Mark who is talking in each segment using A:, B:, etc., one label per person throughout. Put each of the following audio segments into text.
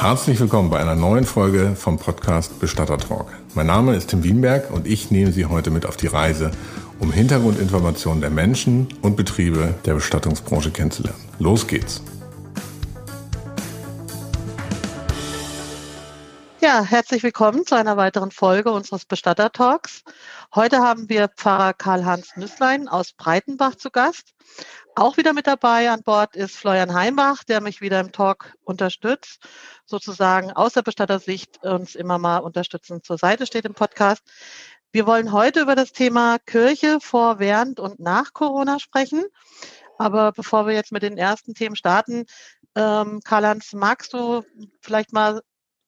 A: Herzlich willkommen bei einer neuen Folge vom Podcast Bestatter Talk. Mein Name ist Tim Wienberg und ich nehme Sie heute mit auf die Reise, um Hintergrundinformationen der Menschen und Betriebe der Bestattungsbranche kennenzulernen. Los geht's!
B: Ja, herzlich willkommen zu einer weiteren Folge unseres Bestatter Talks. Heute haben wir Pfarrer Karl-Hans Nüsslein aus Breitenbach zu Gast. Auch wieder mit dabei an Bord ist Florian Heimbach, der mich wieder im Talk unterstützt, sozusagen aus der Bestattersicht uns immer mal unterstützend zur Seite steht im Podcast. Wir wollen heute über das Thema Kirche vor, während und nach Corona sprechen. Aber bevor wir jetzt mit den ersten Themen starten, ähm, Karl-Hans, magst du vielleicht mal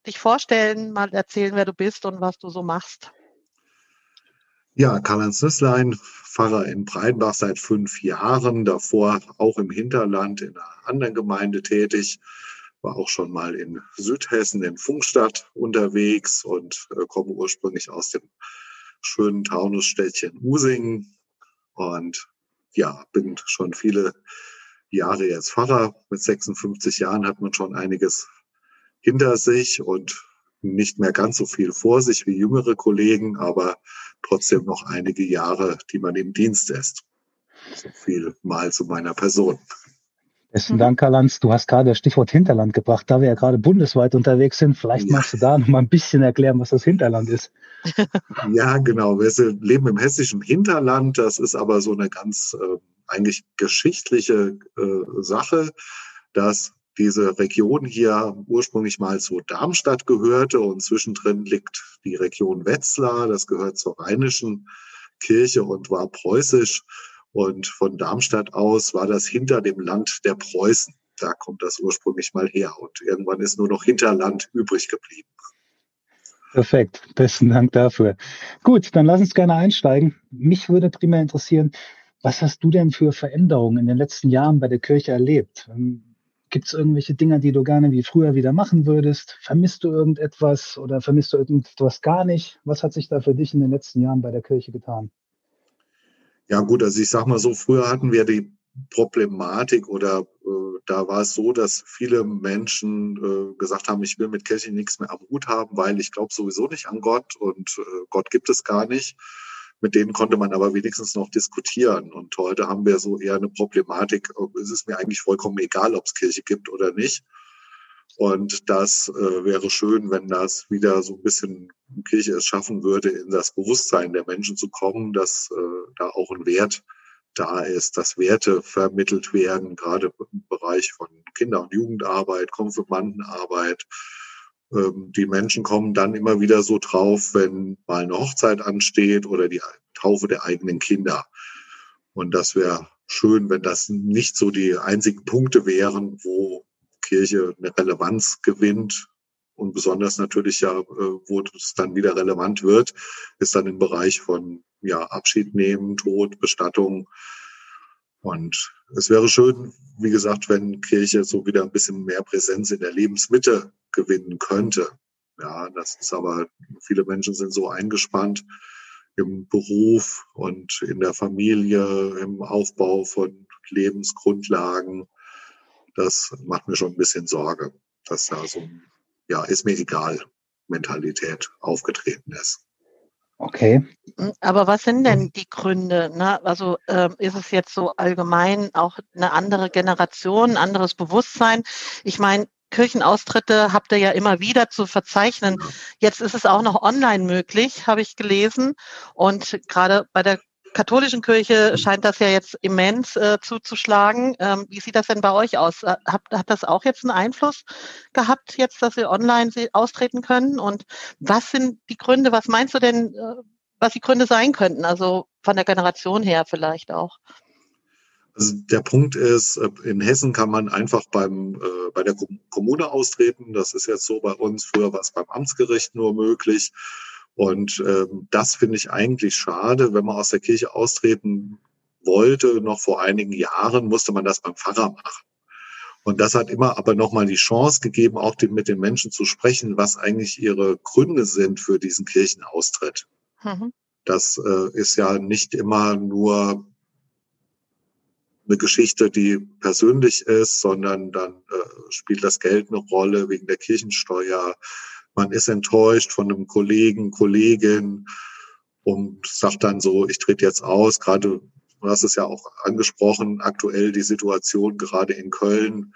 B: dich vorstellen, mal erzählen, wer du bist und was du so machst?
C: Ja, Karl-Heinz Nüsslein, Pfarrer in Breitenbach seit fünf Jahren, davor auch im Hinterland in einer anderen Gemeinde tätig, war auch schon mal in Südhessen in Funkstadt unterwegs und äh, komme ursprünglich aus dem schönen Taunusstädtchen Usingen und ja, bin schon viele Jahre jetzt Pfarrer. Mit 56 Jahren hat man schon einiges hinter sich und nicht mehr ganz so viel vor sich wie jüngere Kollegen, aber trotzdem noch einige Jahre, die man im Dienst ist. So viel mal zu meiner Person.
D: Besten Dank, Karl-Heinz. Du hast gerade das Stichwort Hinterland gebracht. Da wir ja gerade bundesweit unterwegs sind, vielleicht ja. magst du da noch mal ein bisschen erklären, was das Hinterland ist.
C: Ja, genau. Wir leben im hessischen Hinterland. Das ist aber so eine ganz äh, eigentlich geschichtliche äh, Sache, dass diese Region hier ursprünglich mal zu Darmstadt gehörte und zwischendrin liegt die Region Wetzlar, das gehört zur rheinischen Kirche und war preußisch. Und von Darmstadt aus war das hinter dem Land der Preußen. Da kommt das ursprünglich mal her. Und irgendwann ist nur noch Hinterland übrig geblieben.
D: Perfekt. Besten Dank dafür. Gut, dann lass uns gerne einsteigen. Mich würde primär interessieren, was hast du denn für Veränderungen in den letzten Jahren bei der Kirche erlebt? Gibt es irgendwelche Dinge, die du gerne wie früher wieder machen würdest? Vermisst du irgendetwas oder vermisst du irgendetwas gar nicht? Was hat sich da für dich in den letzten Jahren bei der Kirche getan?
C: Ja gut, also ich sag mal so, früher hatten wir die Problematik oder äh, da war es so, dass viele Menschen äh, gesagt haben, ich will mit Kirche nichts mehr am Hut haben, weil ich glaube sowieso nicht an Gott und äh, Gott gibt es gar nicht. Mit denen konnte man aber wenigstens noch diskutieren. Und heute haben wir so eher eine Problematik. Es ist mir eigentlich vollkommen egal, ob es Kirche gibt oder nicht. Und das äh, wäre schön, wenn das wieder so ein bisschen Kirche es schaffen würde, in das Bewusstsein der Menschen zu kommen, dass äh, da auch ein Wert da ist, dass Werte vermittelt werden, gerade im Bereich von Kinder- und Jugendarbeit, Konfirmandenarbeit, die Menschen kommen dann immer wieder so drauf, wenn mal eine Hochzeit ansteht oder die Taufe der eigenen Kinder. Und das wäre schön, wenn das nicht so die einzigen Punkte wären, wo Kirche eine Relevanz gewinnt. Und besonders natürlich ja, äh, wo es dann wieder relevant wird, ist dann im Bereich von ja, Abschied nehmen, Tod, Bestattung. Und es wäre schön, wie gesagt, wenn Kirche so wieder ein bisschen mehr Präsenz in der Lebensmitte gewinnen könnte. Ja, das ist aber, viele Menschen sind so eingespannt im Beruf und in der Familie, im Aufbau von Lebensgrundlagen. Das macht mir schon ein bisschen Sorge, dass da so, ja, ist mir egal, Mentalität aufgetreten ist.
B: Okay. Aber was sind denn die Gründe? Ne? Also ähm, ist es jetzt so allgemein auch eine andere Generation, ein anderes Bewusstsein? Ich meine, Kirchenaustritte habt ihr ja immer wieder zu verzeichnen. Jetzt ist es auch noch online möglich, habe ich gelesen. Und gerade bei der katholischen Kirche scheint das ja jetzt immens äh, zuzuschlagen. Ähm, wie sieht das denn bei euch aus? Äh, hat, hat das auch jetzt einen Einfluss gehabt, jetzt, dass ihr online austreten können? Und was sind die Gründe? Was meinst du denn, äh, was die Gründe sein könnten? Also von der Generation her vielleicht auch.
C: Also der Punkt ist, äh, in Hessen kann man einfach beim, äh, bei der Kommune austreten. Das ist jetzt so bei uns. Früher war es beim Amtsgericht nur möglich. Und ähm, das finde ich eigentlich schade. Wenn man aus der Kirche austreten wollte, noch vor einigen Jahren, musste man das beim Pfarrer machen. Und das hat immer aber nochmal die Chance gegeben, auch die, mit den Menschen zu sprechen, was eigentlich ihre Gründe sind für diesen Kirchenaustritt. Mhm. Das äh, ist ja nicht immer nur eine Geschichte, die persönlich ist, sondern dann äh, spielt das Geld eine Rolle wegen der Kirchensteuer. Man ist enttäuscht von einem Kollegen, Kollegin und sagt dann so, ich trete jetzt aus. Gerade, du hast es ja auch angesprochen, aktuell die Situation gerade in Köln,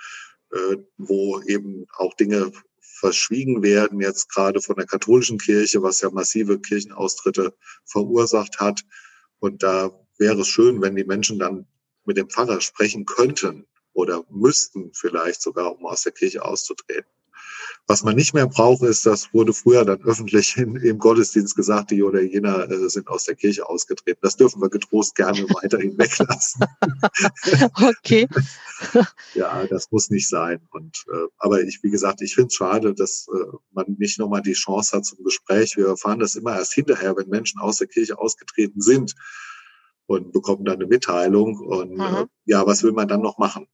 C: äh, wo eben auch Dinge verschwiegen werden, jetzt gerade von der katholischen Kirche, was ja massive Kirchenaustritte verursacht hat. Und da wäre es schön, wenn die Menschen dann mit dem Pfarrer sprechen könnten oder müssten vielleicht sogar, um aus der Kirche auszutreten. Was man nicht mehr braucht, ist, das wurde früher dann öffentlich in, im Gottesdienst gesagt, die oder jener äh, sind aus der Kirche ausgetreten. Das dürfen wir getrost gerne weiterhin weglassen.
B: okay.
C: ja, das muss nicht sein. Und äh, aber ich, wie gesagt, ich finde es schade, dass äh, man nicht nochmal die Chance hat zum Gespräch. Wir erfahren das immer erst hinterher, wenn Menschen aus der Kirche ausgetreten sind und bekommen dann eine Mitteilung. Und äh, mhm. äh, ja, was will man dann noch machen?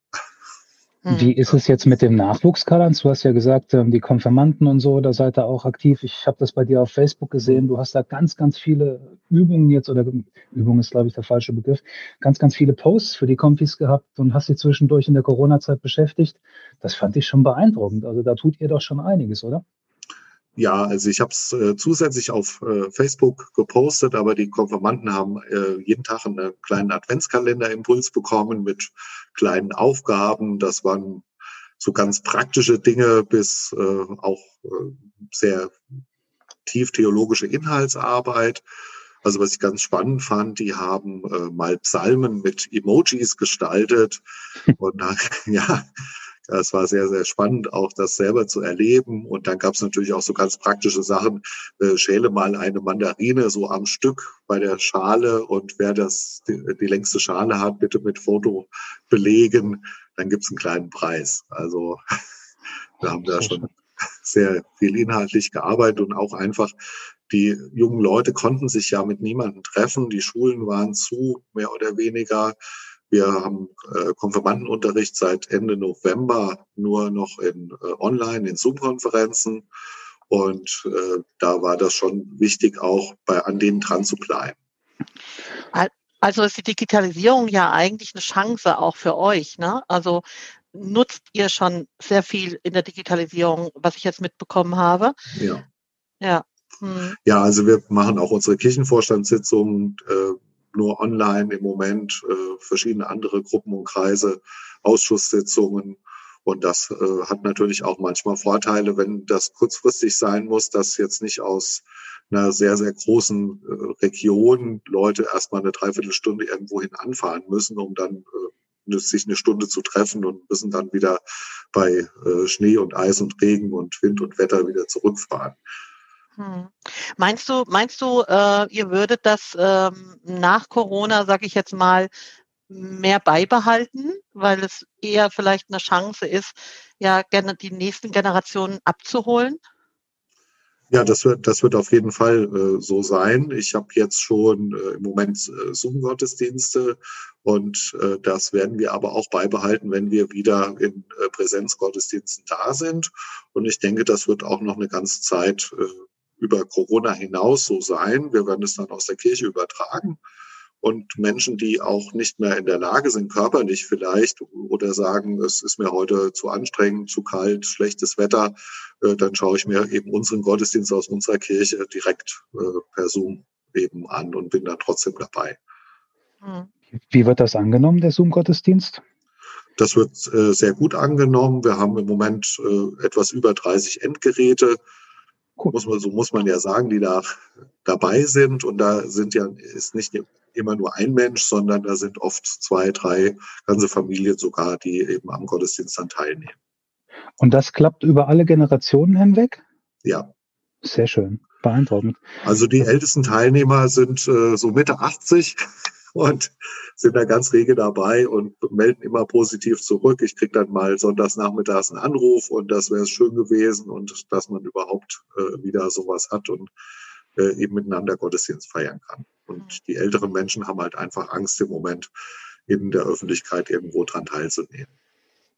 D: Wie ist es jetzt mit dem Nachwuchs, Karl-Heinz? Du hast ja gesagt, ähm, die Konfirmanden und so, da seid ihr auch aktiv. Ich habe das bei dir auf Facebook gesehen. Du hast da ganz, ganz viele Übungen jetzt, oder Übung ist, glaube ich, der falsche Begriff, ganz, ganz viele Posts für die Konfis gehabt und hast sie zwischendurch in der Corona-Zeit beschäftigt. Das fand ich schon beeindruckend. Also da tut ihr doch schon einiges, oder?
C: Ja, also ich habe es äh, zusätzlich auf äh, Facebook gepostet, aber die Konfirmanden haben äh, jeden Tag einen kleinen Adventskalender-Impuls bekommen mit kleinen Aufgaben. Das waren so ganz praktische Dinge bis äh, auch äh, sehr tief theologische Inhaltsarbeit. Also was ich ganz spannend fand, die haben äh, mal Psalmen mit Emojis gestaltet und ja, es war sehr, sehr spannend, auch das selber zu erleben. Und dann gab es natürlich auch so ganz praktische Sachen. Äh, schäle mal eine Mandarine so am Stück bei der Schale und wer das die, die längste Schale hat, bitte mit Foto belegen. Dann gibt es einen kleinen Preis. Also wir haben da schon sehr viel inhaltlich gearbeitet und auch einfach die jungen Leute konnten sich ja mit niemandem treffen. Die Schulen waren zu, mehr oder weniger. Wir haben äh, Konfirmandenunterricht seit Ende November nur noch in äh, online, in Zoom-Konferenzen. Und äh, da war das schon wichtig, auch bei an denen dran zu bleiben.
B: Also ist die Digitalisierung ja eigentlich eine Chance auch für euch. Ne? Also nutzt ihr schon sehr viel in der Digitalisierung, was ich jetzt mitbekommen habe?
C: Ja.
B: Ja.
C: Hm. Ja, also wir machen auch unsere Kirchenvorstandssitzungen äh, nur online im Moment, äh, verschiedene andere Gruppen und Kreise, Ausschusssitzungen. Und das äh, hat natürlich auch manchmal Vorteile, wenn das kurzfristig sein muss, dass jetzt nicht aus einer sehr, sehr großen äh, Region Leute erstmal eine Dreiviertelstunde irgendwohin anfahren müssen, um dann äh, sich eine Stunde zu treffen und müssen dann wieder bei äh, Schnee und Eis und Regen und Wind und Wetter wieder zurückfahren.
B: Hm. Meinst du, meinst du, äh, ihr würdet das ähm, nach Corona, sage ich jetzt mal, mehr beibehalten, weil es eher vielleicht eine Chance ist, ja gerne die nächsten Generationen abzuholen?
C: Ja, das wird, das wird auf jeden Fall äh, so sein. Ich habe jetzt schon äh, im Moment äh, Zoom-Gottesdienste und äh, das werden wir aber auch beibehalten, wenn wir wieder in äh, Präsenzgottesdiensten da sind. Und ich denke, das wird auch noch eine ganze Zeit äh, über Corona hinaus so sein. Wir werden es dann aus der Kirche übertragen. Und Menschen, die auch nicht mehr in der Lage sind, körperlich vielleicht, oder sagen, es ist mir heute zu anstrengend, zu kalt, schlechtes Wetter, äh, dann schaue ich mir eben unseren Gottesdienst aus unserer Kirche direkt äh, per Zoom eben an und bin dann trotzdem dabei.
D: Hm. Wie wird das angenommen, der Zoom-Gottesdienst?
C: Das wird äh, sehr gut angenommen. Wir haben im Moment etwas über 30 Endgeräte muss man, so muss man ja sagen, die da dabei sind. Und da sind ja, ist nicht immer nur ein Mensch, sondern da sind oft zwei, drei ganze Familien sogar, die eben am Gottesdienst dann teilnehmen.
D: Und das klappt über alle Generationen hinweg?
C: Ja.
D: Sehr schön, beeindruckend.
C: Also die ältesten Teilnehmer sind äh, so Mitte 80 und sind da ganz rege dabei und melden immer positiv zurück. Ich kriege dann mal sonntags nachmittags einen Anruf und das wäre schön gewesen und dass man überhaupt äh, wieder sowas hat und äh, eben miteinander Gottesdienst feiern kann. Und die älteren Menschen haben halt einfach Angst im Moment, in der Öffentlichkeit irgendwo dran teilzunehmen.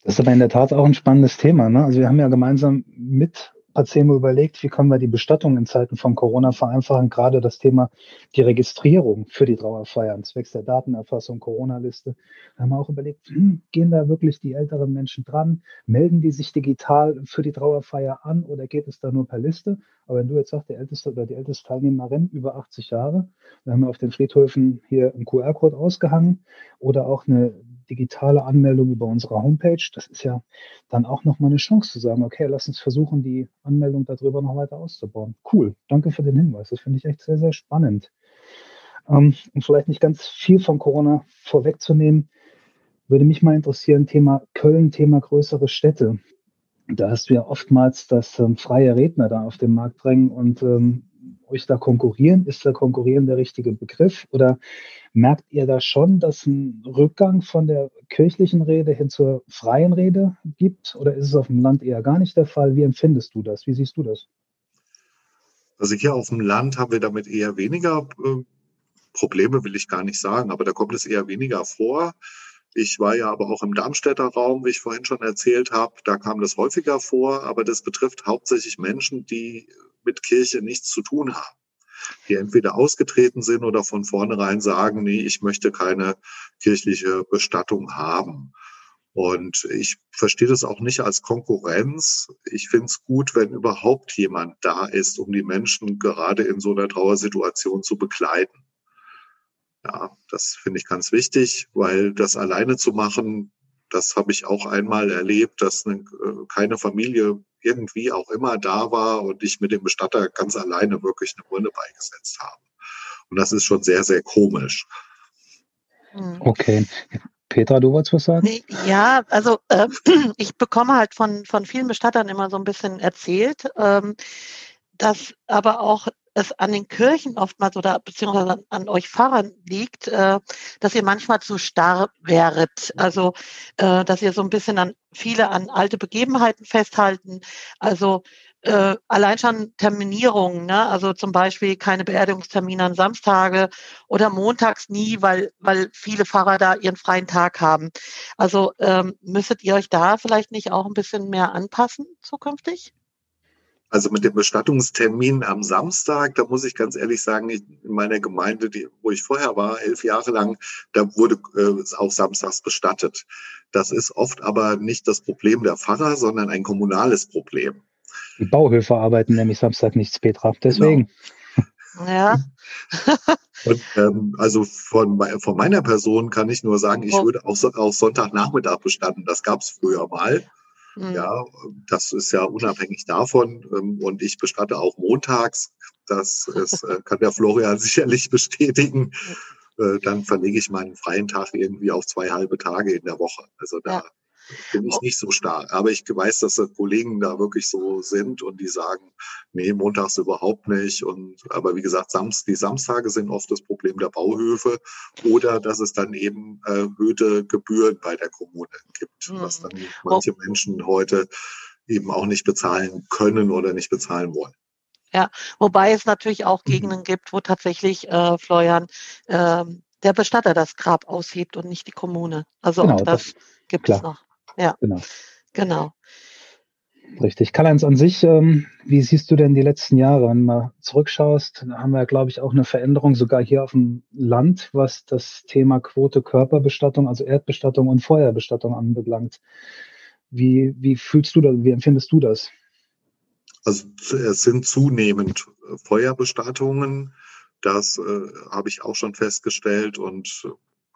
D: Das ist aber in der Tat auch ein spannendes Thema. Ne? Also wir haben ja gemeinsam mit hat Zemo überlegt, wie können wir die Bestattung in Zeiten von Corona vereinfachen, gerade das Thema die Registrierung für die Trauerfeiern, zwecks der Datenerfassung, Corona-Liste. Da haben wir auch überlegt, hm, gehen da wirklich die älteren Menschen dran? Melden die sich digital für die Trauerfeier an oder geht es da nur per Liste? Aber wenn du jetzt sagst, der älteste oder die älteste Teilnehmerin über 80 Jahre, dann haben wir auf den Friedhöfen hier einen QR-Code ausgehangen oder auch eine digitale Anmeldung über unsere Homepage. Das ist ja dann auch nochmal eine Chance zu sagen, okay, lass uns versuchen, die Anmeldung darüber noch weiter auszubauen. Cool, danke für den Hinweis. Das finde ich echt sehr, sehr spannend. Ähm, um vielleicht nicht ganz viel von Corona vorwegzunehmen, würde mich mal interessieren, Thema Köln, Thema größere Städte. Da hast du ja oftmals, dass ähm, freie Redner da auf den Markt drängen und ähm, euch da konkurrieren? Ist da konkurrieren der richtige Begriff? Oder merkt ihr da schon, dass ein Rückgang von der kirchlichen Rede hin zur freien Rede gibt? Oder ist es auf dem Land eher gar nicht der Fall? Wie empfindest du das? Wie siehst du das?
C: Also hier auf dem Land haben wir damit eher weniger äh, Probleme, will ich gar nicht sagen, aber da kommt es eher weniger vor. Ich war ja aber auch im Darmstädter Raum, wie ich vorhin schon erzählt habe. Da kam das häufiger vor, aber das betrifft hauptsächlich Menschen, die mit Kirche nichts zu tun haben. Die entweder ausgetreten sind oder von vornherein sagen, nee, ich möchte keine kirchliche Bestattung haben. Und ich verstehe das auch nicht als Konkurrenz. Ich finde es gut, wenn überhaupt jemand da ist, um die Menschen gerade in so einer Trauersituation zu begleiten. Ja, das finde ich ganz wichtig, weil das alleine zu machen, das habe ich auch einmal erlebt, dass eine, äh, keine Familie irgendwie auch immer da war und ich mit dem Bestatter ganz alleine wirklich eine Urne beigesetzt habe. Und das ist schon sehr, sehr komisch.
D: Hm. Okay. Petra, du wolltest was sagen?
B: Ja, also äh, ich bekomme halt von, von vielen Bestattern immer so ein bisschen erzählt, ähm, dass aber auch es an den Kirchen oftmals oder beziehungsweise an, euch Pfarrern liegt, äh, dass ihr manchmal zu starr wäret. Also, äh, dass ihr so ein bisschen an viele an alte Begebenheiten festhalten. Also äh, allein schon Terminierungen, ne? also zum Beispiel keine Beerdigungstermine an Samstage oder montags nie, weil, weil viele Pfarrer da ihren freien Tag haben. Also ähm, müsstet ihr euch da vielleicht nicht auch ein bisschen mehr anpassen zukünftig?
C: Also mit dem Bestattungstermin am Samstag, da muss ich ganz ehrlich sagen, ich, in meiner Gemeinde, die, wo ich vorher war, elf Jahre lang, da wurde äh, auch samstags bestattet. Das ist oft aber nicht das Problem der Pfarrer, sondern ein kommunales Problem.
D: Die Bauhöfe arbeiten nämlich Samstag nichts, Petra. Deswegen.
B: Genau. Ja.
C: Und, ähm, also von, von meiner Person kann ich nur sagen, ich oh. würde auch, auch Sonntagnachmittag bestatten. Das gab es früher mal. Mhm. Ja, das ist ja unabhängig davon. Ähm, und ich bestatte auch montags. Das ist, äh, kann der Florian sicherlich bestätigen. Äh, dann verlege ich meinen freien Tag irgendwie auf zwei halbe Tage in der Woche. Also da ja bin ich nicht so stark. Aber ich weiß, dass die Kollegen da wirklich so sind und die sagen, nee, montags überhaupt nicht. Und aber wie gesagt, Samst, die Samstage sind oft das Problem der Bauhöfe oder dass es dann eben erhöhte Gebühren bei der Kommune gibt, mhm. was dann manche Menschen heute eben auch nicht bezahlen können oder nicht bezahlen wollen.
B: Ja, wobei es natürlich auch. Gegenden gibt, wo tatsächlich, äh, Florian, äh, der Bestatter das Grab aushebt und nicht die Kommune. Also genau, auch das, das gibt klar. es noch. Ja, genau. genau.
D: Richtig. Karl-Heinz an sich, ähm, wie siehst du denn die letzten Jahre? Wenn du mal zurückschaust, da haben wir, glaube ich, auch eine Veränderung sogar hier auf dem Land, was das Thema Quote Körperbestattung, also Erdbestattung und Feuerbestattung anbelangt. Wie, wie fühlst du das, wie empfindest du das?
C: Also es sind zunehmend Feuerbestattungen. Das äh, habe ich auch schon festgestellt und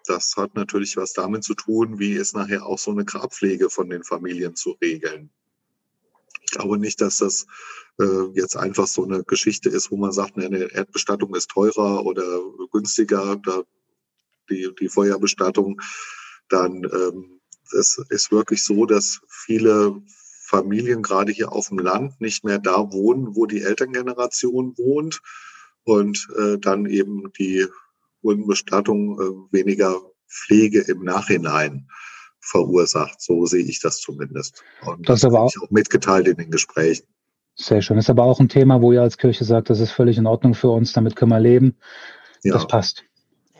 C: das hat natürlich was damit zu tun, wie ist nachher auch so eine Grabpflege von den Familien zu regeln. Ich glaube nicht, dass das äh, jetzt einfach so eine Geschichte ist, wo man sagt, eine Erdbestattung ist teurer oder günstiger, da die, die Feuerbestattung. Dann ähm, es ist wirklich so, dass viele Familien gerade hier auf dem Land nicht mehr da wohnen, wo die Elterngeneration wohnt und äh, dann eben die Bestattung äh, weniger Pflege im Nachhinein verursacht. So sehe ich das zumindest. Und das, das habe ich auch mitgeteilt in den Gesprächen.
D: Sehr schön. Das ist aber auch ein Thema, wo ihr als Kirche sagt, das ist völlig in Ordnung für uns, damit können wir leben. Ja. Das passt.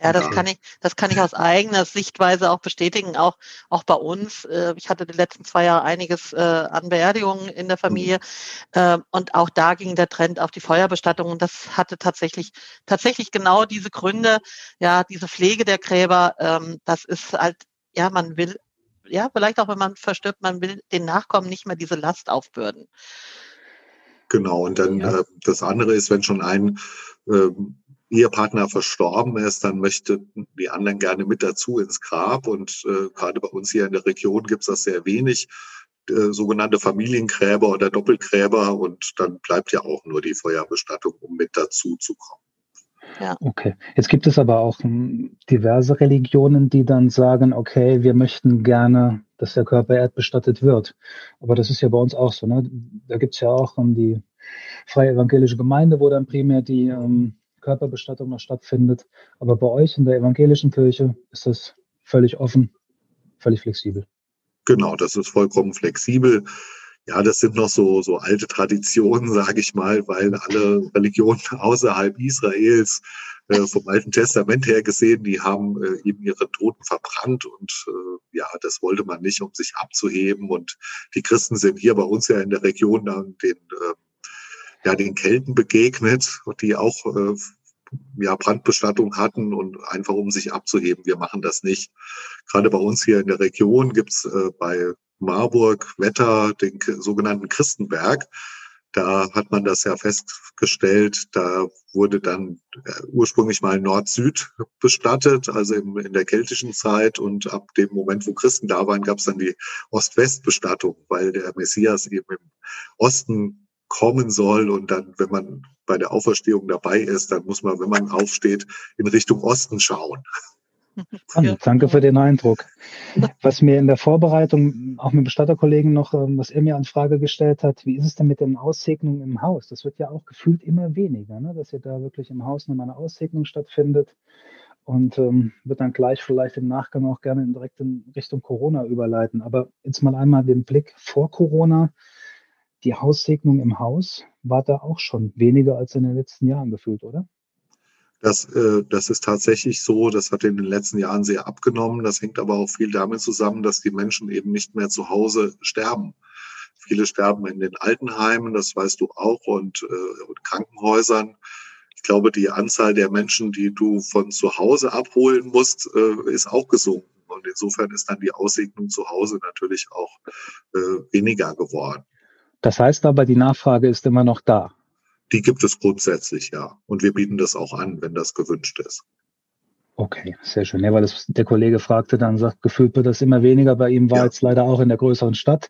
B: Ja, das kann ich, das kann ich aus eigener Sichtweise auch bestätigen, auch, auch bei uns. Äh, ich hatte die letzten zwei Jahre einiges äh, an Beerdigungen in der Familie. Mhm. Und auch da ging der Trend auf die Feuerbestattung. Und das hatte tatsächlich, tatsächlich genau diese Gründe. Ja, diese Pflege der Gräber, ähm, das ist halt, ja, man will, ja, vielleicht auch wenn man verstirbt, man will den Nachkommen nicht mehr diese Last aufbürden.
C: Genau. Und dann ja. äh, das andere ist, wenn schon ein ähm, Ehepartner verstorben ist, dann möchten die anderen gerne mit dazu ins Grab. Und äh, gerade bei uns hier in der Region gibt es das sehr wenig, äh, sogenannte Familiengräber oder Doppelgräber. Und dann bleibt ja auch nur die Feuerbestattung, um mit dazu zu kommen.
D: Ja. Okay. Jetzt gibt es aber auch hm, diverse Religionen, die dann sagen, okay, wir möchten gerne, dass der Körper erdbestattet wird. Aber das ist ja bei uns auch so. Ne? Da gibt es ja auch um, die Freie Evangelische Gemeinde, wo dann primär die ähm, Körperbestattung noch stattfindet. Aber bei euch in der evangelischen Kirche ist das völlig offen, völlig flexibel.
C: Genau, das ist vollkommen flexibel. Ja, das sind noch so, so alte Traditionen, sage ich mal, weil alle Religionen außerhalb Israels äh, vom Alten Testament her gesehen, die haben äh, eben ihre Toten verbrannt und äh, ja, das wollte man nicht, um sich abzuheben. Und die Christen sind hier bei uns ja in der Region dann den, äh, ja, den Kelten begegnet, die auch äh, ja, Brandbestattung hatten und einfach um sich abzuheben. Wir machen das nicht. Gerade bei uns hier in der Region gibt's äh, bei Marburg, Wetter, den sogenannten Christenberg. Da hat man das ja festgestellt. Da wurde dann äh, ursprünglich mal Nord-Süd bestattet, also im, in der keltischen Zeit. Und ab dem Moment, wo Christen da waren, gab es dann die Ost-West-Bestattung, weil der Messias eben im Osten kommen soll. Und dann, wenn man bei der Auferstehung dabei ist, dann muss man, wenn man aufsteht, in Richtung Osten schauen.
D: Danke für den Eindruck. Was mir in der Vorbereitung auch mit Bestatterkollegen noch, ähm, was er mir an Frage gestellt hat, wie ist es denn mit den Aussegnungen im Haus? Das wird ja auch gefühlt immer weniger, ne? dass ja da wirklich im Haus nochmal eine Aussegnung stattfindet und ähm, wird dann gleich vielleicht im Nachgang auch gerne in direkt in Richtung Corona überleiten. Aber jetzt mal einmal den Blick vor Corona die Haussegnung im Haus war da auch schon weniger als in den letzten Jahren gefühlt, oder?
C: Das, äh, das ist tatsächlich so. Das hat in den letzten Jahren sehr abgenommen. Das hängt aber auch viel damit zusammen, dass die Menschen eben nicht mehr zu Hause sterben. Viele sterben in den Altenheimen, das weißt du auch, und, äh, und Krankenhäusern. Ich glaube, die Anzahl der Menschen, die du von zu Hause abholen musst, äh, ist auch gesunken. Und insofern ist dann die Aussegnung zu Hause natürlich auch äh, weniger geworden.
D: Das heißt aber, die Nachfrage ist immer noch da.
C: Die gibt es grundsätzlich, ja. Und wir bieten das auch an, wenn das gewünscht ist.
D: Okay, sehr schön. Ja, weil das, der Kollege fragte dann, sagt, gefühlt wird das immer weniger. Bei ihm war ja. jetzt leider auch in der größeren Stadt.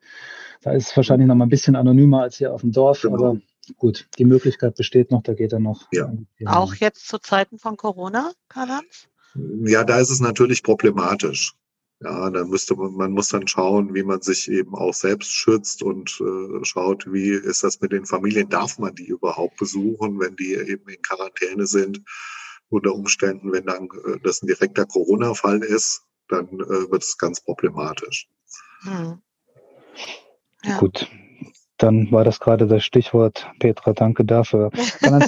D: Da ist es wahrscheinlich noch mal ein bisschen anonymer als hier auf dem Dorf, genau. aber gut, die Möglichkeit besteht noch, da geht er noch.
B: Ja. Auch jetzt zu Zeiten von Corona, Karl-Heinz?
C: Ja, da ist es natürlich problematisch. Ja, dann müsste man, man muss dann schauen, wie man sich eben auch selbst schützt und äh, schaut, wie ist das mit den Familien? Darf man die überhaupt besuchen, wenn die eben in Quarantäne sind? Unter Umständen, wenn dann äh, das ein direkter Corona-Fall ist, dann äh, wird es ganz problematisch. Hm.
D: Ja. Gut, dann war das gerade das Stichwort. Petra, danke dafür.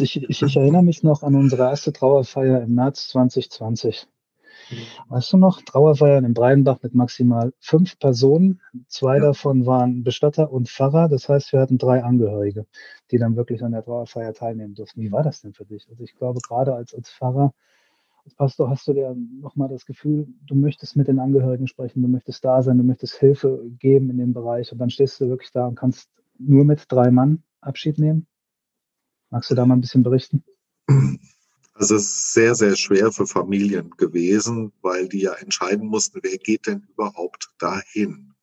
D: ich, ich, ich erinnere mich noch an unsere erste Trauerfeier im März 2020. Weißt du noch, Trauerfeiern in Breidenbach mit maximal fünf Personen. Zwei ja. davon waren Bestatter und Pfarrer. Das heißt, wir hatten drei Angehörige, die dann wirklich an der Trauerfeier teilnehmen durften. Wie war das denn für dich? Also ich glaube, gerade als, als Pfarrer, als Pastor hast du dir nochmal das Gefühl, du möchtest mit den Angehörigen sprechen, du möchtest da sein, du möchtest Hilfe geben in dem Bereich und dann stehst du wirklich da und kannst nur mit drei Mann Abschied nehmen. Magst du da mal ein bisschen berichten?
C: Also es ist sehr, sehr schwer für Familien gewesen, weil die ja entscheiden mussten, wer geht denn überhaupt dahin?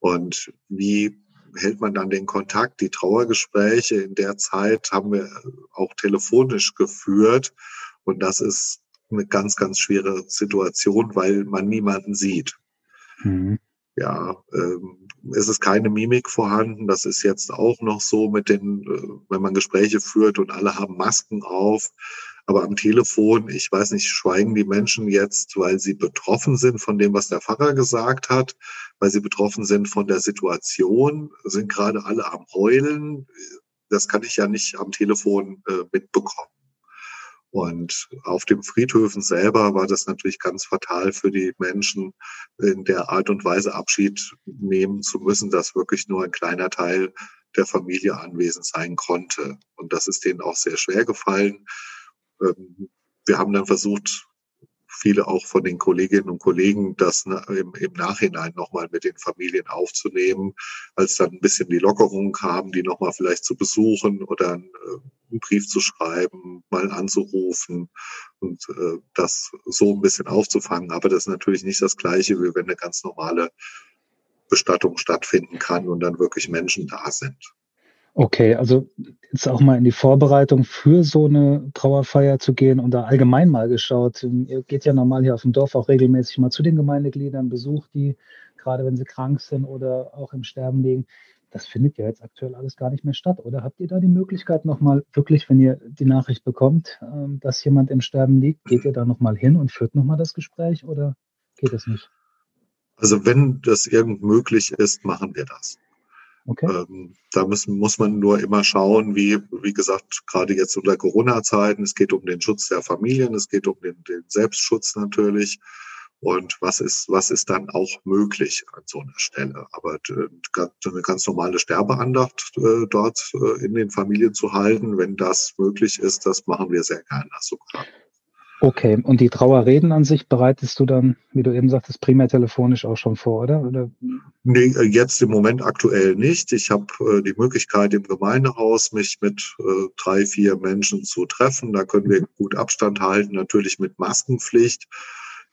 C: Und wie hält man dann den Kontakt? Die Trauergespräche in der Zeit haben wir auch telefonisch geführt. Und das ist eine ganz, ganz schwere Situation, weil man niemanden sieht. Mhm. Ja, ähm, es ist keine Mimik vorhanden. Das ist jetzt auch noch so mit den, äh, wenn man Gespräche führt und alle haben Masken auf. Aber am Telefon, ich weiß nicht, schweigen die Menschen jetzt, weil sie betroffen sind von dem, was der Pfarrer gesagt hat, weil sie betroffen sind von der Situation, sind gerade alle am Heulen. Das kann ich ja nicht am Telefon äh, mitbekommen. Und auf dem Friedhöfen selber war das natürlich ganz fatal für die Menschen, in der Art und Weise Abschied nehmen zu müssen, dass wirklich nur ein kleiner Teil der Familie anwesend sein konnte. Und das ist denen auch sehr schwer gefallen. Ähm, wir haben dann versucht, viele auch von den Kolleginnen und Kollegen das im, Nachhinein nochmal mit den Familien aufzunehmen, als dann ein bisschen die Lockerung kam, die nochmal vielleicht zu besuchen oder einen, äh, Brief zu schreiben, mal anzurufen und äh, das so ein bisschen aufzufangen. Aber das ist natürlich nicht das Gleiche, wie wenn eine ganz normale Bestattung stattfinden kann und dann wirklich Menschen da sind.
D: Okay, also jetzt auch mal in die Vorbereitung für so eine Trauerfeier zu gehen und da allgemein mal geschaut. Ihr geht ja normal hier auf dem Dorf auch regelmäßig mal zu den Gemeindegliedern, besucht die, gerade wenn sie krank sind oder auch im Sterben liegen. Das findet ja jetzt aktuell alles gar nicht mehr statt, oder? Habt ihr da die Möglichkeit nochmal wirklich, wenn ihr die Nachricht bekommt, ähm, dass jemand im Sterben liegt, geht ihr da nochmal hin und führt nochmal das Gespräch oder geht es nicht?
C: Also wenn das irgend möglich ist, machen wir das. Okay. Ähm, da müssen, muss man nur immer schauen, wie, wie gesagt, gerade jetzt unter Corona-Zeiten, es geht um den Schutz der Familien, es geht um den, den Selbstschutz natürlich. Und was ist, was ist dann auch möglich an so einer Stelle? Aber eine ganz normale Sterbeandacht äh, dort äh, in den Familien zu halten, wenn das möglich ist, das machen wir sehr gerne sogar.
D: Okay, und die Trauerreden an sich bereitest du dann, wie du eben sagtest, primär telefonisch auch schon vor, oder? oder?
C: Nee, äh, jetzt im Moment aktuell nicht. Ich habe äh, die Möglichkeit im Gemeindehaus, mich mit äh, drei, vier Menschen zu treffen. Da können wir gut Abstand halten, natürlich mit Maskenpflicht,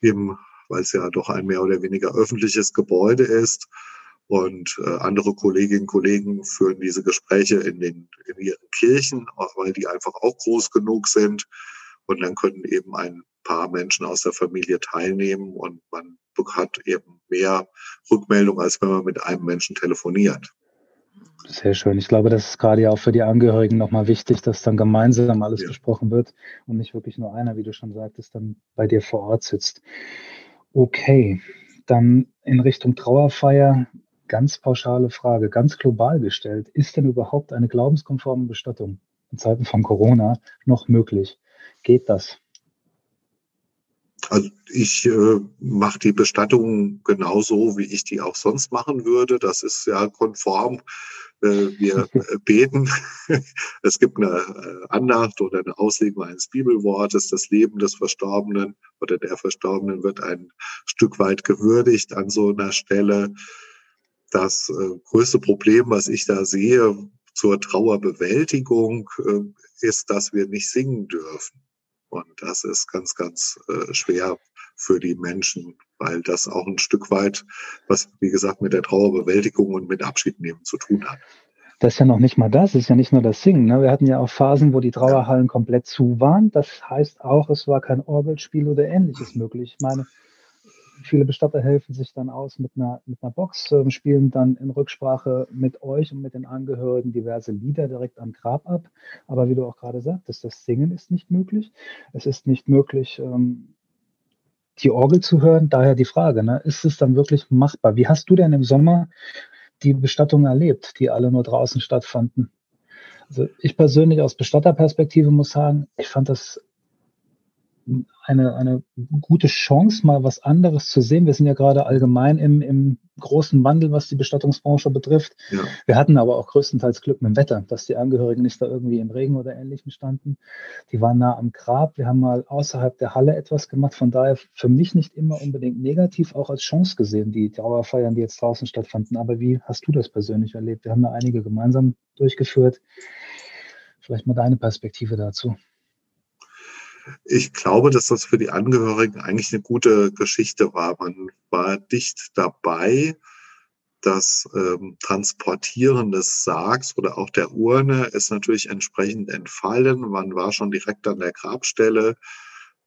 C: eben weil es ja doch ein mehr oder weniger öffentliches Gebäude ist. Und äh, andere Kolleginnen und Kollegen führen diese Gespräche in, den, in ihren Kirchen, weil die einfach auch groß genug sind. Und dann können eben ein paar Menschen aus der Familie teilnehmen und man hat eben mehr Rückmeldung, als wenn man mit einem Menschen telefoniert.
D: Sehr schön. Ich glaube, das ist gerade ja auch für die Angehörigen nochmal wichtig, dass dann gemeinsam alles ja. besprochen wird und nicht wirklich nur einer, wie du schon sagtest, dann bei dir vor Ort sitzt. Okay, dann in Richtung Trauerfeier ganz pauschale Frage, ganz global gestellt. Ist denn überhaupt eine glaubenskonforme Bestattung in Zeiten von Corona noch möglich? Geht das?
C: Also ich äh, mache die Bestattung genauso, wie ich die auch sonst machen würde. Das ist ja konform. Äh, wir äh, beten. es gibt eine äh, Andacht oder eine Auslegung eines Bibelwortes. Das Leben des Verstorbenen oder der Verstorbenen wird ein Stück weit gewürdigt an so einer Stelle. Das äh, größte Problem, was ich da sehe zur Trauerbewältigung, äh, ist, dass wir nicht singen dürfen. Und das ist ganz, ganz äh, schwer für die Menschen, weil das auch ein Stück weit, was, wie gesagt, mit der Trauerbewältigung und mit Abschied nehmen zu tun hat.
D: Das ist ja noch nicht mal das, es ist ja nicht nur das Singen. Ne? Wir hatten ja auch Phasen, wo die Trauerhallen komplett zu waren. Das heißt auch, es war kein Orgelspiel oder ähnliches möglich. Ich meine, viele Bestatter helfen sich dann aus mit einer, mit einer Box, äh, spielen dann in Rücksprache mit euch und mit den Angehörigen diverse Lieder direkt am Grab ab. Aber wie du auch gerade sagtest, das Singen ist nicht möglich. Es ist nicht möglich, ähm, die Orgel zu hören. Daher die Frage, ne? ist es dann wirklich machbar? Wie hast du denn im Sommer die Bestattungen erlebt, die alle nur draußen stattfanden? Also ich persönlich aus Bestatterperspektive muss sagen, ich fand das eine, eine gute Chance, mal was anderes zu sehen. Wir sind ja gerade allgemein im, im großen Wandel, was die Bestattungsbranche betrifft. Ja. Wir hatten aber auch größtenteils Glück mit dem Wetter, dass die Angehörigen nicht da irgendwie im Regen oder Ähnlichem standen. Die waren nah am Grab. Wir haben mal außerhalb der Halle etwas gemacht. Von daher für mich nicht immer unbedingt negativ, auch als Chance gesehen, die Trauerfeiern, die jetzt draußen stattfanden. Aber wie hast du das persönlich erlebt? Wir haben ja einige gemeinsam durchgeführt. Vielleicht mal deine Perspektive dazu.
C: Ich glaube, dass das für die Angehörigen eigentlich eine gute Geschichte war. Man war dicht dabei. Das ähm, Transportieren des Sargs oder auch der Urne ist natürlich entsprechend entfallen. Man war schon direkt an der Grabstelle.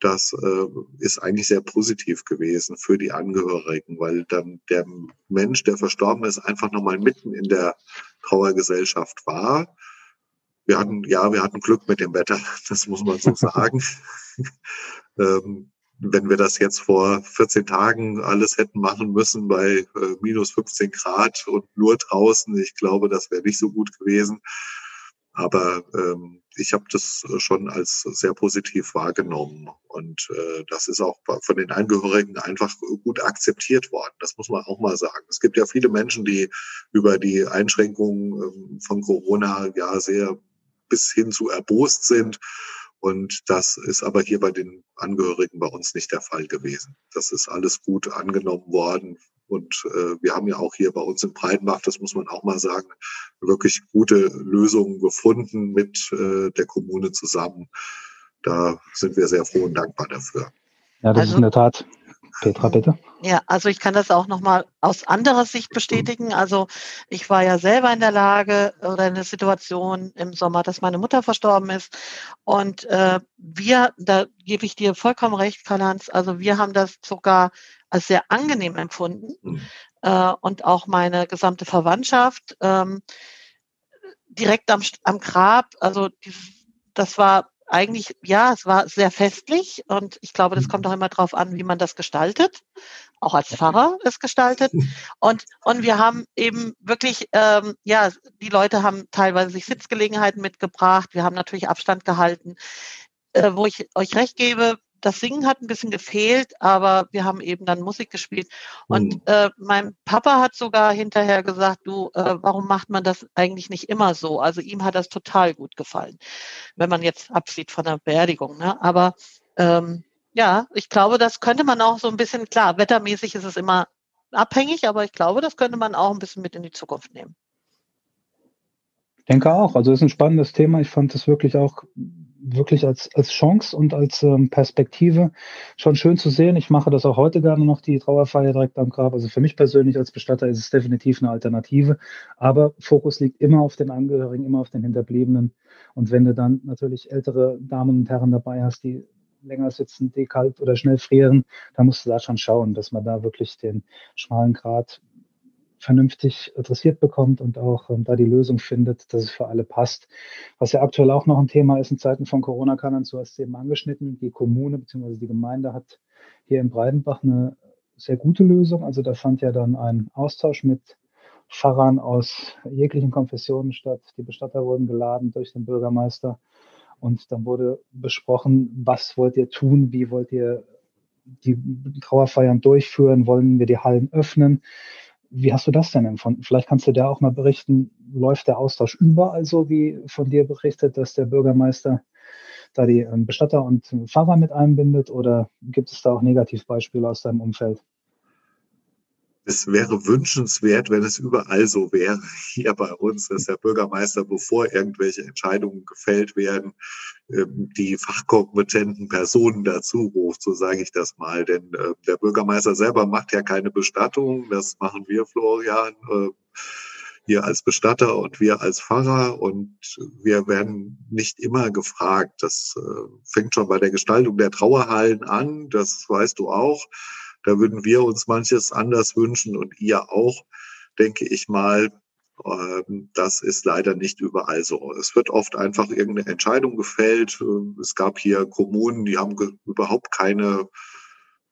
C: Das äh, ist eigentlich sehr positiv gewesen für die Angehörigen, weil dann der Mensch, der verstorben ist, einfach nochmal mitten in der Trauergesellschaft war wir hatten, ja, wir hatten Glück mit dem Wetter, das muss man so sagen. ähm, wenn wir das jetzt vor 14 Tagen alles hätten machen müssen bei äh, minus 15 Grad und nur draußen, ich glaube, das wäre nicht so gut gewesen. Aber ähm, ich habe das schon als sehr positiv wahrgenommen. Und äh, das ist auch von den Angehörigen einfach gut akzeptiert worden. Das muss man auch mal sagen. Es gibt ja viele Menschen, die über die Einschränkungen ähm, von Corona ja sehr bis hin zu erbost sind. Und das ist aber hier bei den Angehörigen bei uns nicht der Fall gewesen. Das ist alles gut angenommen worden und äh, wir haben ja auch hier bei uns in Breitenbach, das muss man auch mal sagen, wirklich gute Lösungen gefunden mit äh, der Kommune zusammen. Da sind wir sehr froh und dankbar dafür.
D: Ja, das also, ist in der Tat. Petra, bitte.
B: Ja, also ich kann das auch nochmal aus anderer Sicht bestätigen. Also ich war ja selber in der Lage oder in der Situation im Sommer, dass meine Mutter verstorben ist. Und äh, wir, da gebe ich dir vollkommen recht, Karl-Hans, also wir haben das sogar als sehr angenehm empfunden mhm. äh, und auch meine gesamte Verwandtschaft ähm, direkt am, am Grab. Also dieses, das war eigentlich, ja, es war sehr festlich und ich glaube, das kommt auch immer darauf an, wie man das gestaltet, auch als Pfarrer es gestaltet. Und, und wir haben eben wirklich, ähm, ja, die Leute haben teilweise sich Sitzgelegenheiten mitgebracht, wir haben natürlich Abstand gehalten. Äh, wo ich euch recht gebe, das Singen hat ein bisschen gefehlt, aber wir haben eben dann Musik gespielt. Und mhm. äh, mein Papa hat sogar hinterher gesagt, du, äh, warum macht man das eigentlich nicht immer so? Also ihm hat das total gut gefallen, wenn man jetzt absieht von der Beerdigung. Ne? Aber ähm, ja, ich glaube, das könnte man auch so ein bisschen, klar, wettermäßig ist es immer abhängig, aber ich glaube, das könnte man auch ein bisschen mit in die Zukunft nehmen.
D: Ich denke auch. Also es ist ein spannendes Thema. Ich fand es wirklich auch wirklich als, als Chance und als ähm, Perspektive schon schön zu sehen. Ich mache das auch heute gerne noch, die Trauerfeier direkt am Grab. Also für mich persönlich als Bestatter ist es definitiv eine Alternative. Aber Fokus liegt immer auf den Angehörigen, immer auf den Hinterbliebenen. Und wenn du dann natürlich ältere Damen und Herren dabei hast, die länger sitzen, die kalt oder schnell frieren, dann musst du da schon schauen, dass man da wirklich den schmalen Grat vernünftig adressiert bekommt und auch ähm, da die Lösung findet, dass es für alle passt. Was ja aktuell auch noch ein Thema ist in Zeiten von Corona, kann du hast es eben angeschnitten, die Kommune bzw. die Gemeinde hat hier in Breidenbach eine sehr gute Lösung. Also da fand ja dann ein Austausch mit Pfarrern aus jeglichen Konfessionen statt. Die Bestatter wurden geladen durch den Bürgermeister und dann wurde besprochen, was wollt ihr tun, wie wollt ihr die Trauerfeiern durchführen, wollen wir die Hallen öffnen, wie hast du das denn empfunden? Vielleicht kannst du da auch mal berichten, läuft der Austausch überall so, wie von dir berichtet, dass der Bürgermeister da die ähm, Bestatter und Pfarrer mit einbindet oder gibt es da auch Negativbeispiele aus deinem Umfeld?
C: Es wäre wünschenswert, wenn es überall so wäre. Hier bei uns, dass der Bürgermeister, bevor irgendwelche Entscheidungen gefällt werden, ähm, die fachkompetenten Personen dazu ruft, so sage ich das mal. Denn äh, der Bürgermeister selber macht ja keine Bestattung, das machen wir, Florian, äh, hier als Bestatter und wir als Pfarrer und wir werden nicht immer gefragt. Das äh, fängt schon bei der Gestaltung der Trauerhallen an, das weißt du auch da würden wir uns manches anders wünschen und ihr auch, denke ich mal. Ähm, das ist leider nicht überall so. Es wird oft einfach irgendeine Entscheidung gefällt. Ähm, es gab hier Kommunen, die haben überhaupt keine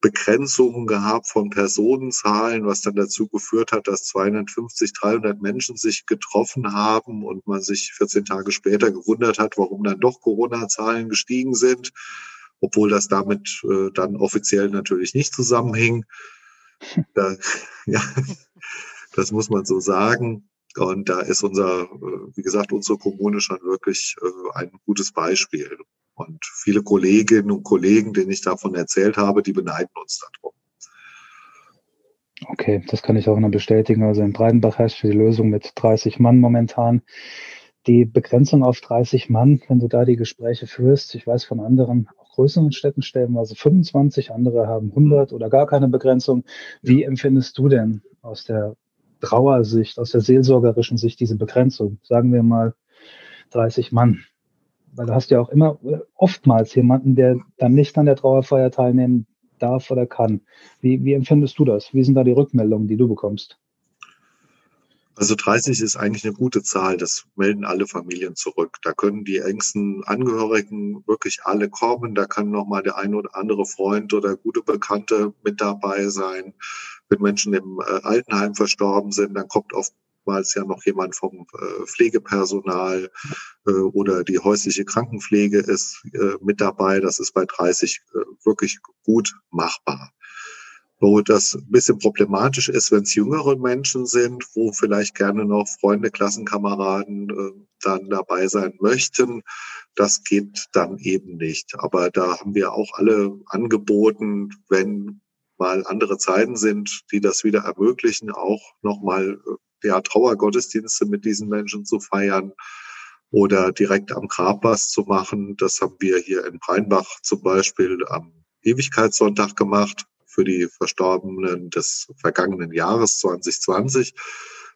C: Begrenzungen gehabt von Personenzahlen, was dann dazu geführt hat, dass 250, 300 Menschen sich getroffen haben und man sich 14 Tage später gewundert hat, warum dann doch Corona-Zahlen gestiegen sind obwohl das damit äh, dann offiziell natürlich nicht zusammenhing. Da, ja, das muss man so sagen. Und da ist unser, äh, wie gesagt, unsere Kommune schon wirklich äh, ein gutes Beispiel. Und viele Kolleginnen und Kollegen, denen ich davon erzählt habe, die beneiden uns darum.
D: Okay, das kann ich auch noch bestätigen. Also in Breitenbach herrscht die Lösung mit 30 Mann momentan. Die Begrenzung auf 30 Mann, wenn du da die Gespräche führst, ich weiß von anderen größeren Städten stellenweise 25, andere haben 100 oder gar keine Begrenzung. Wie empfindest du denn aus der Trauersicht, aus der seelsorgerischen Sicht diese Begrenzung? Sagen wir mal 30 Mann. Weil du hast ja auch immer oftmals jemanden, der dann nicht an der Trauerfeier teilnehmen darf oder kann. Wie, wie empfindest du das? Wie sind da die Rückmeldungen, die du bekommst?
C: Also 30 ist eigentlich eine gute Zahl. Das melden alle Familien zurück. Da können die engsten Angehörigen wirklich alle kommen. Da kann noch mal der ein oder andere Freund oder gute Bekannte mit dabei sein. Wenn Menschen im äh, Altenheim verstorben sind, dann kommt oft oftmals ja noch jemand vom äh, Pflegepersonal äh, oder die häusliche Krankenpflege ist mit dabei. Das ist bei 30 äh, wirklich gut machbar. Wo das ein bisschen problematisch ist, wenn es jüngere Menschen sind, wo vielleicht gerne noch Freunde, Klassenkameraden äh, dann dabei sein möchten. Das geht dann eben nicht. Aber da haben wir auch alle angeboten, wenn mal andere Zeiten sind, die das wieder ermöglichen, auch nochmal äh, ja, Trauergottesdienste mit diesen Menschen zu feiern oder direkt am Grab was zu machen. Das haben wir hier in Breinbach zum Beispiel am Ewigkeitssonntag gemacht für die Verstorbenen des vergangenen Jahres 2020,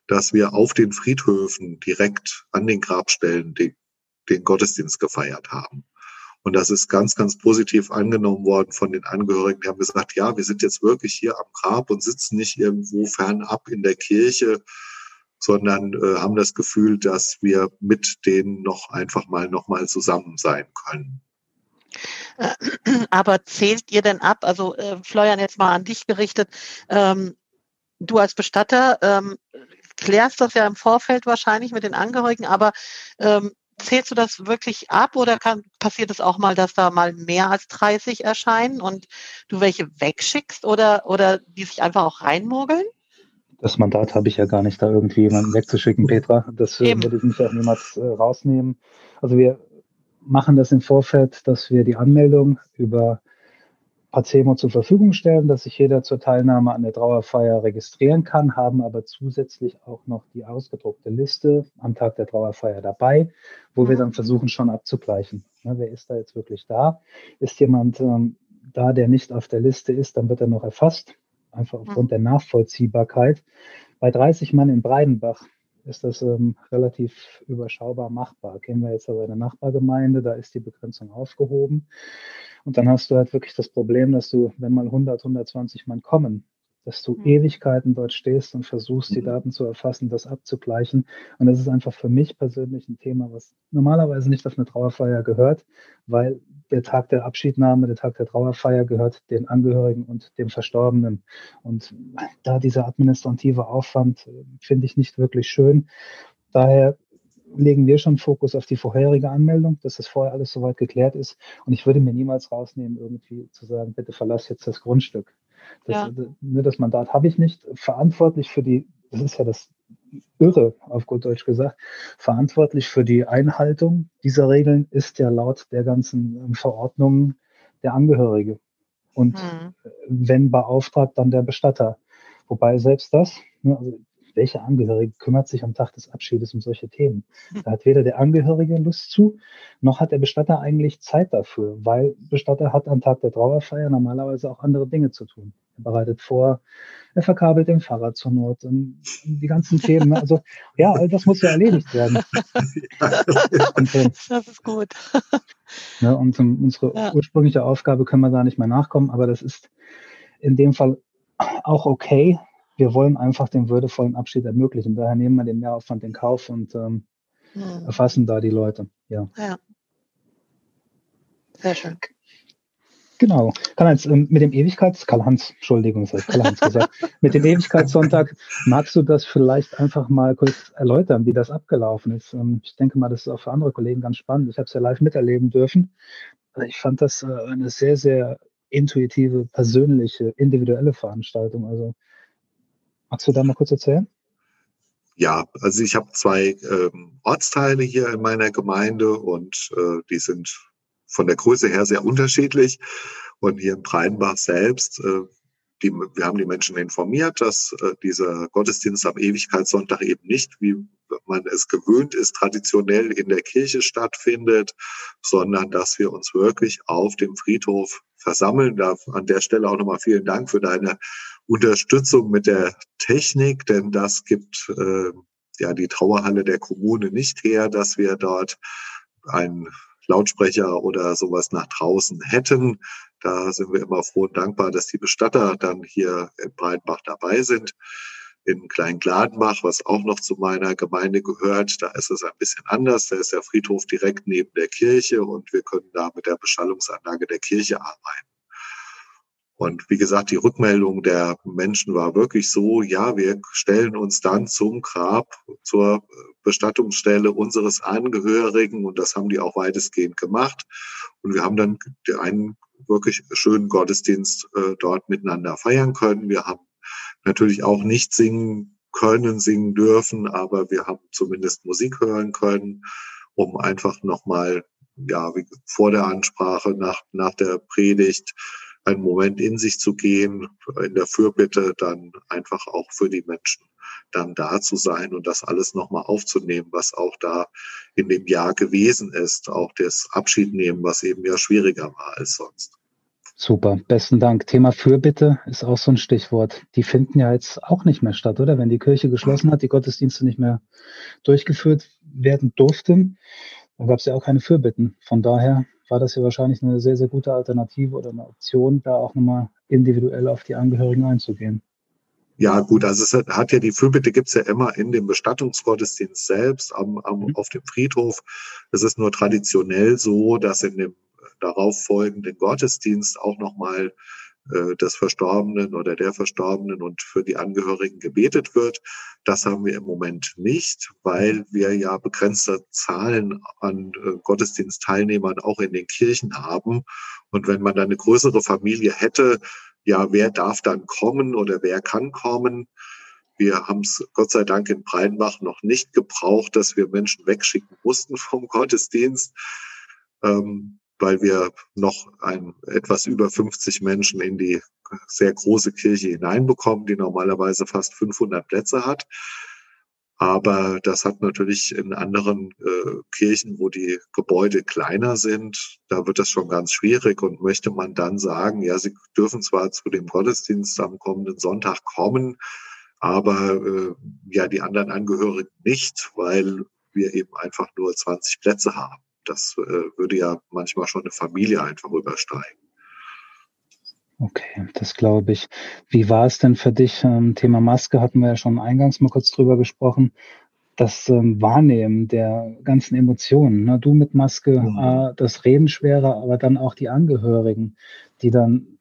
C: dass wir auf den Friedhöfen direkt an den Grabstellen den, den Gottesdienst gefeiert haben. Und das ist ganz, ganz positiv angenommen worden von den Angehörigen. Die haben gesagt, ja, wir sind jetzt wirklich hier am Grab und sitzen nicht irgendwo fernab in der Kirche, sondern äh, haben das Gefühl, dass wir mit denen noch einfach mal noch mal zusammen sein können.
B: Äh, aber zählt ihr denn ab, also äh, Florian jetzt mal an dich gerichtet, ähm, du als Bestatter ähm, klärst das ja im Vorfeld wahrscheinlich mit den Angehörigen, aber ähm, zählst du das wirklich ab oder kann, passiert es auch mal, dass da mal mehr als 30 erscheinen und du welche wegschickst oder, oder die sich einfach auch reinmogeln?
D: Das Mandat habe ich ja gar nicht, da irgendwie jemanden wegzuschicken, Petra. Das äh, würde ich nicht auch niemals äh, rausnehmen. Also wir machen das im Vorfeld, dass wir die Anmeldung über Pacemo zur Verfügung stellen, dass sich jeder zur Teilnahme an der Trauerfeier registrieren kann, haben aber zusätzlich auch noch die ausgedruckte Liste am Tag der Trauerfeier dabei, wo wir dann versuchen schon abzugleichen. Ja, wer ist da jetzt wirklich da? Ist jemand ähm, da, der nicht auf der Liste ist, dann wird er noch erfasst, einfach aufgrund der Nachvollziehbarkeit. Bei 30 Mann in Breidenbach ist das ähm, relativ überschaubar machbar. Gehen wir jetzt aber in eine Nachbargemeinde, da ist die Begrenzung aufgehoben. Und dann hast du halt wirklich das Problem, dass du, wenn mal 100, 120 Mann kommen, dass du mhm. Ewigkeiten dort stehst und versuchst, die mhm. Daten zu erfassen, das abzugleichen. Und das ist einfach für mich persönlich ein Thema, was normalerweise nicht auf eine Trauerfeier gehört, weil der Tag der Abschiednahme, der Tag der Trauerfeier gehört den Angehörigen und dem Verstorbenen. Und da dieser administrative Aufwand äh, finde ich nicht wirklich schön. Daher legen wir schon Fokus auf die vorherige Anmeldung, dass das vorher alles soweit geklärt ist. Und ich würde mir niemals rausnehmen, irgendwie zu sagen, bitte verlass jetzt das Grundstück. Das, ja. Ne, das Mandat habe ich nicht. Verantwortlich für die, das ist ja das Irre, auf gut Deutsch gesagt, verantwortlich für die Einhaltung dieser Regeln ist ja laut der ganzen ähm, Verordnungen der Angehörige. Und mhm. wenn beauftragt, dann der Bestatter. Wobei selbst das, ne, also welcher Angehörige kümmert sich am Tag des Abschiedes um solche Themen? Da hat weder der Angehörige Lust zu, noch hat der Bestatter eigentlich Zeit dafür, weil Bestatter hat am Tag der Trauerfeier normalerweise auch andere Dinge zu tun. Er bereitet vor, er verkabelt den Fahrrad zur Not, und die ganzen Themen. Ne? Also ja, all das muss ja erledigt werden.
B: und, äh, das ist gut.
D: Ne, und um, unsere ja. ursprüngliche Aufgabe können wir da nicht mehr nachkommen, aber das ist in dem Fall auch okay, wir wollen einfach den würdevollen Abschied ermöglichen. Daher nehmen wir den Mehraufwand in Kauf und ähm, mhm. erfassen da die Leute. Ja. ja.
B: Sehr schön.
D: Genau. Karl-Heinz, ähm, mit dem Ewigkeits, Karl-Hans, Entschuldigung, das Karl-Heinz gesagt. mit dem Ewigkeitssonntag, magst du das vielleicht einfach mal kurz erläutern, wie das abgelaufen ist? Ähm, ich denke mal, das ist auch für andere Kollegen ganz spannend. Ich habe es ja live miterleben dürfen. Ich fand das äh, eine sehr, sehr intuitive, persönliche, individuelle Veranstaltung. Also Magst du da mal kurz erzählen?
C: Ja, also ich habe zwei ähm, Ortsteile hier in meiner Gemeinde und äh, die sind von der Größe her sehr unterschiedlich. Und hier in Breinbach selbst, äh, die, wir haben die Menschen informiert, dass äh, dieser Gottesdienst am Ewigkeitssonntag eben nicht, wie man es gewöhnt ist, traditionell in der Kirche stattfindet, sondern dass wir uns wirklich auf dem Friedhof versammeln. Da an der Stelle auch nochmal vielen Dank für deine Unterstützung mit der Technik, denn das gibt äh, ja die Trauerhalle der Kommune nicht her, dass wir dort einen Lautsprecher oder sowas nach draußen hätten. Da sind wir immer froh und dankbar, dass die Bestatter dann hier in Breitbach dabei sind. In Kleingladenbach, was auch noch zu meiner Gemeinde gehört, da ist es ein bisschen anders. Da ist der Friedhof direkt neben der Kirche und wir können da mit der Beschallungsanlage der Kirche arbeiten. Und wie gesagt, die Rückmeldung der Menschen war wirklich so, ja, wir stellen uns dann zum Grab, zur Bestattungsstelle unseres Angehörigen und das haben die auch weitestgehend gemacht. Und wir haben dann einen wirklich schönen Gottesdienst äh, dort miteinander feiern können. Wir haben natürlich auch nicht singen können, singen dürfen, aber wir haben zumindest Musik hören können, um einfach nochmal, ja, wie vor der Ansprache, nach, nach der Predigt, einen Moment in sich zu gehen, in der Fürbitte dann einfach auch für die Menschen dann da zu sein und das alles nochmal aufzunehmen, was auch da in dem Jahr gewesen ist, auch das Abschied nehmen, was eben ja schwieriger war als sonst.
D: Super, besten Dank. Thema Fürbitte ist auch so ein Stichwort. Die finden ja jetzt auch nicht mehr statt, oder? Wenn die Kirche geschlossen hat, die Gottesdienste nicht mehr durchgeführt werden durften, dann gab es ja auch keine Fürbitten. Von daher war das ja wahrscheinlich eine sehr, sehr gute Alternative oder eine Option, da auch nochmal individuell auf die Angehörigen einzugehen.
C: Ja, gut, also es hat ja die Fürbitte gibt's ja immer in dem Bestattungsgottesdienst selbst am, am, mhm. auf dem Friedhof. Es ist nur traditionell so, dass in dem darauf folgenden Gottesdienst auch nochmal äh, des Verstorbenen oder der Verstorbenen und für die Angehörigen gebetet wird. Das haben wir im Moment nicht, weil wir ja begrenzte Zahlen an äh, Gottesdienstteilnehmern auch in den Kirchen haben. Und wenn man eine größere Familie hätte, ja, wer darf dann kommen oder wer kann kommen? Wir haben es Gott sei Dank in Breitenbach noch nicht gebraucht, dass wir Menschen wegschicken mussten vom Gottesdienst. Ähm, weil wir noch ein, etwas über 50 Menschen in die sehr große Kirche hineinbekommen, die normalerweise fast 500 Plätze hat. Aber das hat natürlich in anderen äh, Kirchen, wo die Gebäude kleiner sind, da wird das schon ganz schwierig. Und möchte man dann sagen, ja, Sie dürfen zwar zu dem Gottesdienst am kommenden Sonntag kommen, aber äh, ja, die anderen Angehörigen nicht, weil wir eben einfach nur 20 Plätze haben das äh, würde ja manchmal schon eine Familie einfach übersteigen.
D: Okay, das glaube ich. Wie war es denn für dich? Ähm, Thema Maske hatten wir ja schon eingangs mal kurz drüber gesprochen. Das ähm, Wahrnehmen der ganzen Emotionen. Ne? Du mit Maske, mhm. das Reden schwerer, aber dann auch die Angehörigen, die dann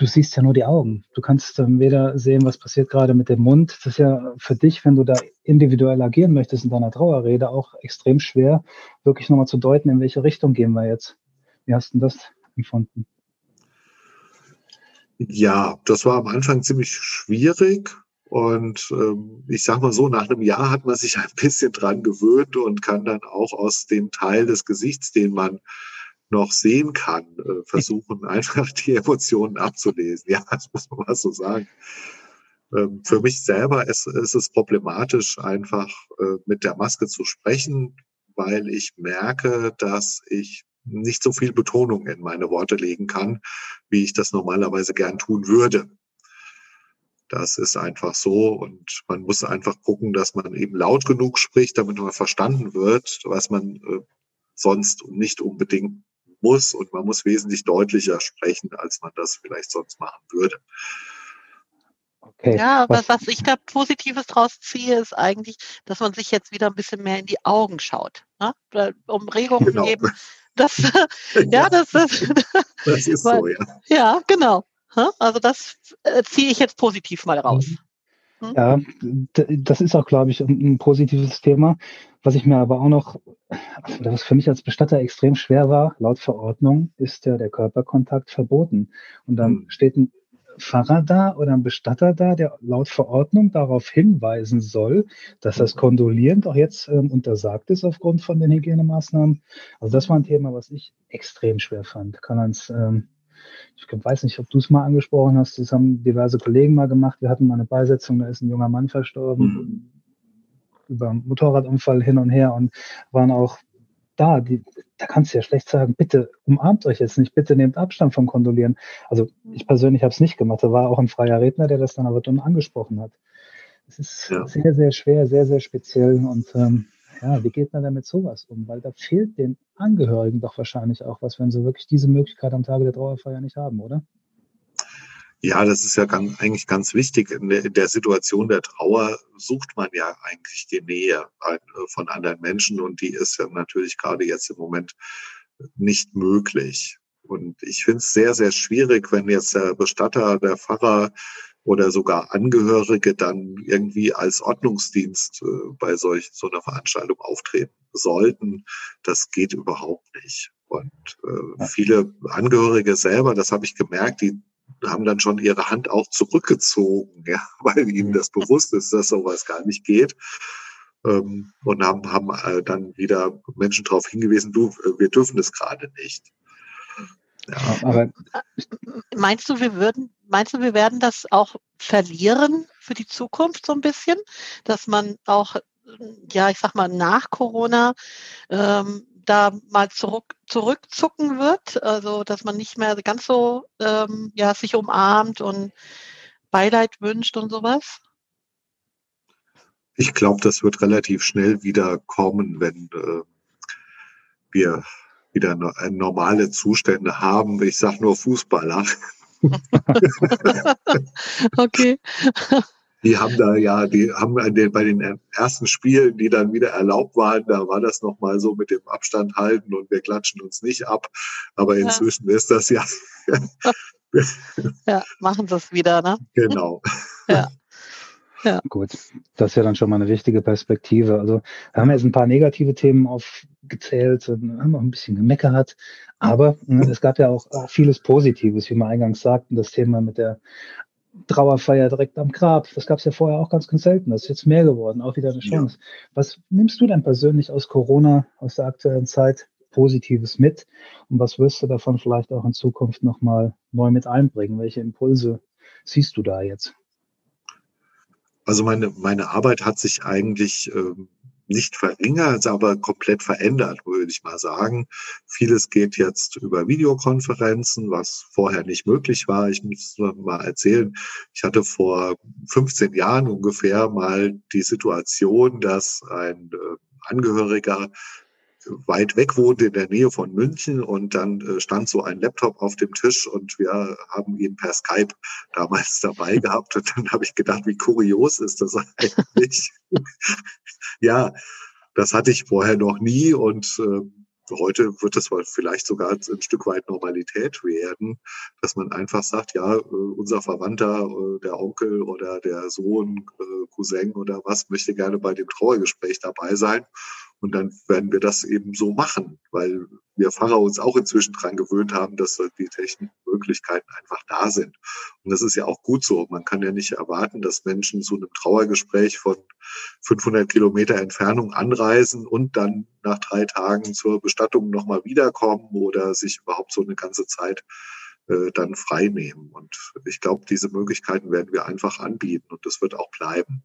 D: du siehst ja nur die Augen. Du kannst ähm, weder sehen, was passiert gerade mit dem Mund. Das ist ja für dich, wenn du da individuell agieren möchtest in deiner Trauerrede, auch extrem schwer, wirklich nochmal zu deuten, in welche Richtung gehen wir jetzt. Wie hast du das empfunden?
C: Ja, das war am Anfang ziemlich schwierig. Und ähm, ich sag mal so, nach einem Jahr hat man sich ein bisschen dran gewöhnt und kann dann auch aus dem Teil des Gesichts, den man noch sehen kann, äh, versuchen einfach die Emotionen abzulesen. Ja, das muss man mal so sagen. Ähm, für mich selber ist, ist es problematisch, einfach äh, mit der Maske zu sprechen, weil ich merke, dass ich nicht so viel Betonung in meine Worte legen kann, wie ich das normalerweise gern tun würde. Das ist einfach so und man muss einfach gucken, dass man eben laut genug spricht, damit man verstanden wird, was man äh, sonst nicht unbedingt muss und man muss wesentlich deutlicher sprechen, als man das vielleicht sonst machen würde.
B: Okay. Ja, was, was ich da Positives draus ziehe, ist eigentlich, dass man sich jetzt wieder ein bisschen mehr in die Augen schaut. Ne? Um Regungen genau. geben. Das, ja, das, das, das ist so, ja. Ja, genau. Also das äh, ziehe ich jetzt positiv mal raus. Mhm.
D: Hm? Ja, das ist auch, glaube ich, ein, positives Thema. Was ich mir aber auch noch, was für mich als Bestatter extrem schwer war, laut Verordnung ist ja der Körperkontakt verboten. Und dann mhm. steht ein Pfarrer da oder ein Bestatter da, der laut Verordnung darauf hinweisen soll, dass das hm. kondolierend auch jetzt ähm, untersagt ist aufgrund von den Hygienemaßnahmen. Also das war ein Thema, was ich extrem schwer fand. Kann man es ähm, ich weiß nicht, ob du es mal angesprochen hast, das haben diverse Kollegen mal gemacht. Wir hatten mal eine Beisetzung, da ist ein junger Mann verstorben, mhm. über einen Motorradunfall hin und her und waren auch da. Die, da kannst du ja schlecht sagen, bitte umarmt euch jetzt nicht, bitte nehmt Abstand vom Kondolieren. Also ich persönlich habe es nicht gemacht. Da war auch ein freier Redner, der das dann aber dann angesprochen hat. Es ist ja. sehr, sehr schwer, sehr, sehr speziell und ähm, ja, wie geht man denn mit sowas um? Weil da fehlt den Angehörigen doch wahrscheinlich auch was, wenn sie wirklich diese Möglichkeit am Tage der Trauerfeier nicht haben, oder?
C: Ja, das ist ja ganz, eigentlich ganz wichtig. In der, in der, Situation der Trauer sucht man ja eigentlich die Nähe äh, von anderen Menschen und die ist ja natürlich gerade jetzt im Moment nicht möglich. Und ich finde es sehr, sehr schwierig, wenn jetzt der Bestatter, der Pfarrer oder sogar Angehörige dann irgendwie als Ordnungsdienst äh, bei solch so einer Veranstaltung auftreten sollten. Das geht überhaupt nicht. Und äh, viele Angehörige selber, das habe ich gemerkt, die haben dann schon ihre Hand auch zurückgezogen, ja, weil ihnen mhm. das bewusst ist, dass sowas gar nicht geht. Ähm, und haben, haben äh, dann wieder Menschen darauf hingewiesen, du, wir dürfen das gerade nicht.
B: Ja. Aber meinst du, wir würden, meinst du, wir werden das auch verlieren für die Zukunft so ein bisschen, dass man auch, ja, ich sag mal, nach Corona ähm, da mal zurück, zurückzucken wird, also dass man nicht mehr ganz so ähm, ja, sich umarmt und Beileid wünscht und sowas?
C: Ich glaube, das wird relativ schnell wieder kommen, wenn äh, wir wieder äh, normale Zustände haben. Ich sage nur Fußballer.
B: okay.
C: Die haben da ja, die haben bei den ersten Spielen, die dann wieder erlaubt waren, da war das nochmal so mit dem Abstand halten und wir klatschen uns nicht ab. Aber inzwischen ja. ist das ja.
B: ja, machen sie es wieder, ne?
C: Genau.
B: Ja.
D: Ja. Gut, das ist ja dann schon mal eine wichtige Perspektive. Also wir haben jetzt ein paar negative Themen aufgezählt und haben auch ein bisschen gemeckert, aber äh, es gab ja auch, auch vieles Positives, wie wir eingangs sagten, das Thema mit der Trauerfeier direkt am Grab. Das gab es ja vorher auch ganz, ganz selten. Das ist jetzt mehr geworden, auch wieder eine Chance. Ja. Was nimmst du denn persönlich aus Corona, aus der aktuellen Zeit Positives mit? Und was wirst du davon vielleicht auch in Zukunft nochmal neu mit einbringen? Welche Impulse siehst du da jetzt?
C: Also meine, meine Arbeit hat sich eigentlich ähm, nicht verringert, aber komplett verändert, würde ich mal sagen. Vieles geht jetzt über Videokonferenzen, was vorher nicht möglich war. Ich muss mal erzählen, ich hatte vor 15 Jahren ungefähr mal die Situation, dass ein äh, Angehöriger weit weg wohnte, in der Nähe von München und dann äh, stand so ein Laptop auf dem Tisch und wir haben ihn per Skype damals dabei gehabt und dann habe ich gedacht, wie kurios ist das eigentlich? ja, das hatte ich vorher noch nie und äh, heute wird es vielleicht sogar ein Stück weit Normalität werden, dass man einfach sagt, ja, äh, unser Verwandter, äh, der Onkel oder der Sohn, äh, Cousin oder was möchte gerne bei dem Trauergespräch dabei sein. Und dann werden wir das eben so machen, weil wir Pfarrer uns auch inzwischen dran gewöhnt haben, dass die technischen Möglichkeiten einfach da sind. Und das ist ja auch gut so. Man kann ja nicht erwarten, dass Menschen zu einem Trauergespräch von 500 Kilometer Entfernung anreisen und dann nach drei Tagen zur Bestattung nochmal wiederkommen oder sich überhaupt so eine ganze Zeit äh, dann frei nehmen. Und ich glaube, diese Möglichkeiten werden wir einfach anbieten und das wird auch bleiben.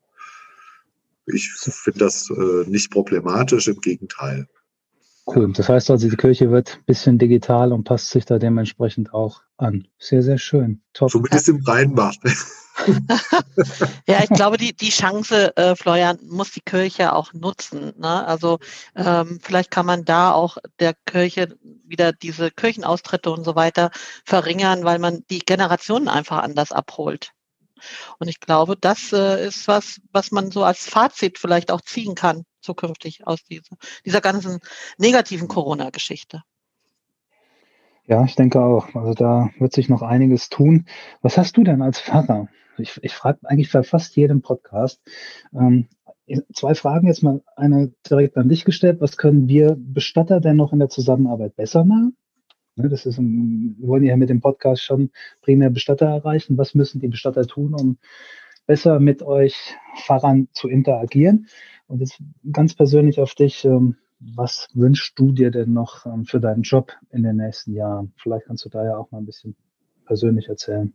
C: Ich finde das äh, nicht problematisch, im Gegenteil.
D: Cool. Das heißt also, die Kirche wird ein bisschen digital und passt sich da dementsprechend auch an. Sehr, sehr schön.
C: Top. Zumindest im Rheinbach.
B: ja, ich glaube, die, die Chance, äh, Florian, muss die Kirche auch nutzen. Ne? Also ähm, vielleicht kann man da auch der Kirche wieder diese Kirchenaustritte und so weiter verringern, weil man die Generationen einfach anders abholt. Und ich glaube, das äh, ist was, was man so als Fazit vielleicht auch ziehen kann zukünftig aus dieser, dieser ganzen negativen Corona-Geschichte.
D: Ja, ich denke auch. Also da wird sich noch einiges tun. Was hast du denn als Pfarrer? Ich, ich frage eigentlich bei fast jedem Podcast. Ähm, zwei Fragen jetzt mal eine direkt an dich gestellt. Was können wir Bestatter denn noch in der Zusammenarbeit besser machen? Ne, das ist, ein, wir wollen ja mit dem Podcast schon primär Bestatter erreichen. Was müssen die Bestatter tun, um besser mit euch Fahrern zu interagieren? Und jetzt ganz persönlich auf dich, ähm, was wünschst du dir denn noch ähm, für deinen Job in den nächsten Jahren? Vielleicht kannst du da ja auch mal ein bisschen persönlich erzählen.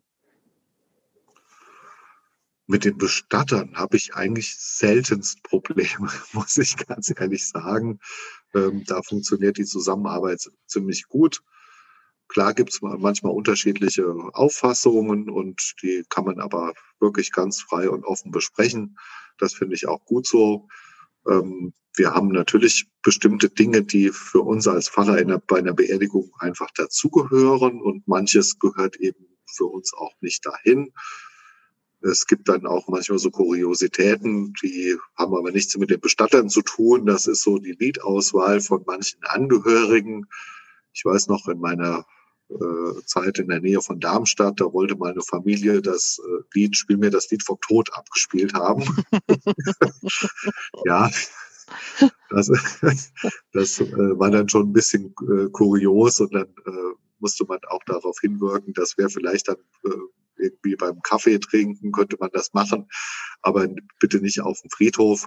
C: Mit den Bestattern habe ich eigentlich seltenst Probleme, muss ich ganz ehrlich sagen. Ähm, da funktioniert die Zusammenarbeit ziemlich gut. Klar gibt es manchmal unterschiedliche Auffassungen und die kann man aber wirklich ganz frei und offen besprechen. Das finde ich auch gut so. Ähm, wir haben natürlich bestimmte Dinge, die für uns als Pfarrer einer, bei einer Beerdigung einfach dazugehören und manches gehört eben für uns auch nicht dahin. Es gibt dann auch manchmal so Kuriositäten, die haben aber nichts mit den Bestattern zu tun. Das ist so die Liedauswahl von manchen Angehörigen. Ich weiß noch, in meiner äh, Zeit in der Nähe von Darmstadt. Da wollte meine Familie das äh, Lied, spiel mir das Lied vom Tod abgespielt haben. ja, das, das äh, war dann schon ein bisschen äh, kurios und dann äh, musste man auch darauf hinwirken, das wäre vielleicht dann äh, irgendwie beim Kaffee trinken könnte man das machen, aber bitte nicht auf dem Friedhof.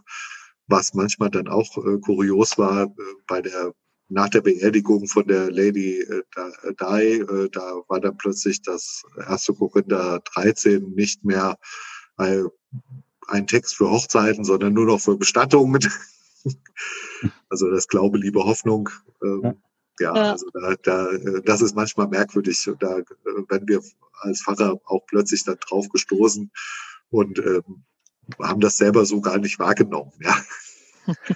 C: Was manchmal dann auch äh, kurios war, äh, bei der nach der Beerdigung von der Lady äh, Di, äh, da war dann plötzlich das erste Korinther 13 nicht mehr äh, ein Text für Hochzeiten, sondern nur noch für Bestattungen. also das Glaube, Liebe, Hoffnung. Ähm, ja. ja, also da, da, äh, das ist manchmal merkwürdig. Da, äh, wenn wir als Pfarrer auch plötzlich dann drauf gestoßen und ähm, haben das selber so gar nicht wahrgenommen. Ja.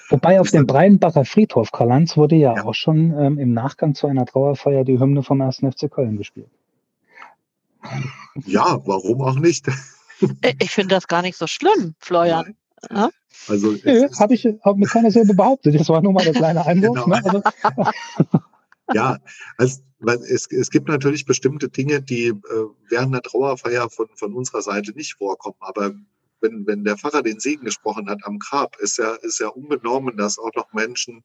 D: Wobei auf dem Breinbacher Friedhof Karl-Heinz wurde ja, ja, auch schon ähm, im Nachgang zu einer Trauerfeier die Hymne vom 1. FC Köln gespielt.
C: Ja, warum auch nicht?
B: Ich finde das gar nicht so schlimm, Florian. Ja?
D: Also nee, habe ich hab mir keiner selber behauptet. Das war nur mal der kleine Einwurf. Genau. Ne? Also,
C: ja, also, es, es gibt natürlich bestimmte Dinge, die äh, während der Trauerfeier von, von unserer Seite nicht vorkommen. Aber wenn, wenn der Pfarrer den Segen gesprochen hat am Grab, ist ja, ist ja unbenommen, dass auch noch Menschen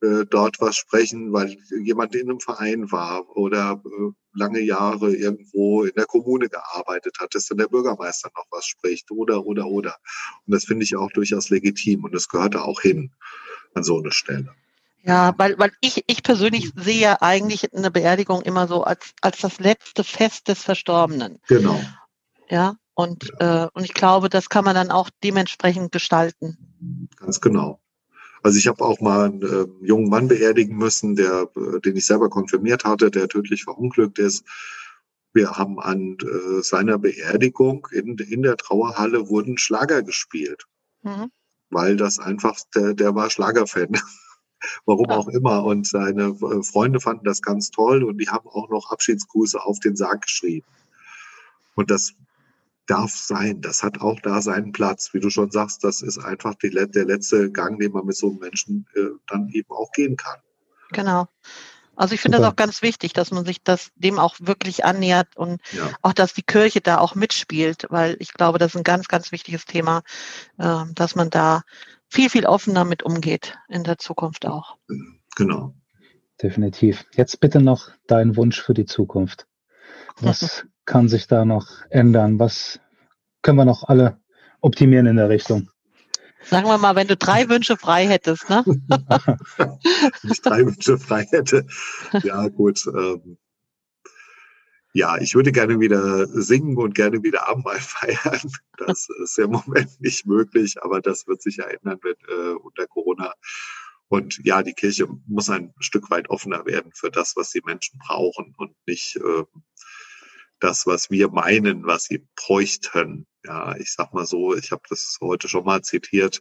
C: äh, dort was sprechen, weil jemand in einem Verein war oder äh, lange Jahre irgendwo in der Kommune gearbeitet hat, dass dann der Bürgermeister noch was spricht oder, oder, oder. Und das finde ich auch durchaus legitim und das gehört da auch hin an so eine Stelle.
B: Ja, weil, weil ich, ich persönlich sehe eigentlich eine Beerdigung immer so als, als das letzte Fest des Verstorbenen.
C: Genau.
B: Ja, und, äh, und ich glaube, das kann man dann auch dementsprechend gestalten.
C: Ganz genau. Also ich habe auch mal einen äh, jungen Mann beerdigen müssen, der, äh, den ich selber konfirmiert hatte, der tödlich verunglückt ist. Wir haben an äh, seiner Beerdigung in, in der Trauerhalle wurden Schlager gespielt. Mhm. Weil das einfach, der, der war Schlagerfan. Warum ja. auch immer. Und seine äh, Freunde fanden das ganz toll und die haben auch noch Abschiedsgrüße auf den Sarg geschrieben. Und das darf sein. Das hat auch da seinen Platz. Wie du schon sagst, das ist einfach die, der letzte Gang, den man mit so einem Menschen äh, dann eben auch gehen kann.
B: Genau. Also ich finde das auch ganz wichtig, dass man sich das dem auch wirklich annähert und ja. auch, dass die Kirche da auch mitspielt, weil ich glaube, das ist ein ganz, ganz wichtiges Thema, äh, dass man da viel, viel offener mit umgeht in der Zukunft auch.
C: Genau.
D: Definitiv. Jetzt bitte noch dein Wunsch für die Zukunft. Was kann sich da noch ändern? Was können wir noch alle optimieren in der Richtung?
B: Sagen wir mal, wenn du drei Wünsche frei hättest, ne?
C: wenn ich drei Wünsche frei hätte. Ja, gut. Ähm, ja, ich würde gerne wieder singen und gerne wieder Abendmahl feiern. Das ist ja im Moment nicht möglich, aber das wird sich ja ändern mit, äh, unter Corona. Und ja, die Kirche muss ein Stück weit offener werden für das, was die Menschen brauchen und nicht äh, das, was wir meinen, was sie bräuchten. Ja, ich sag mal so, ich habe das heute schon mal zitiert.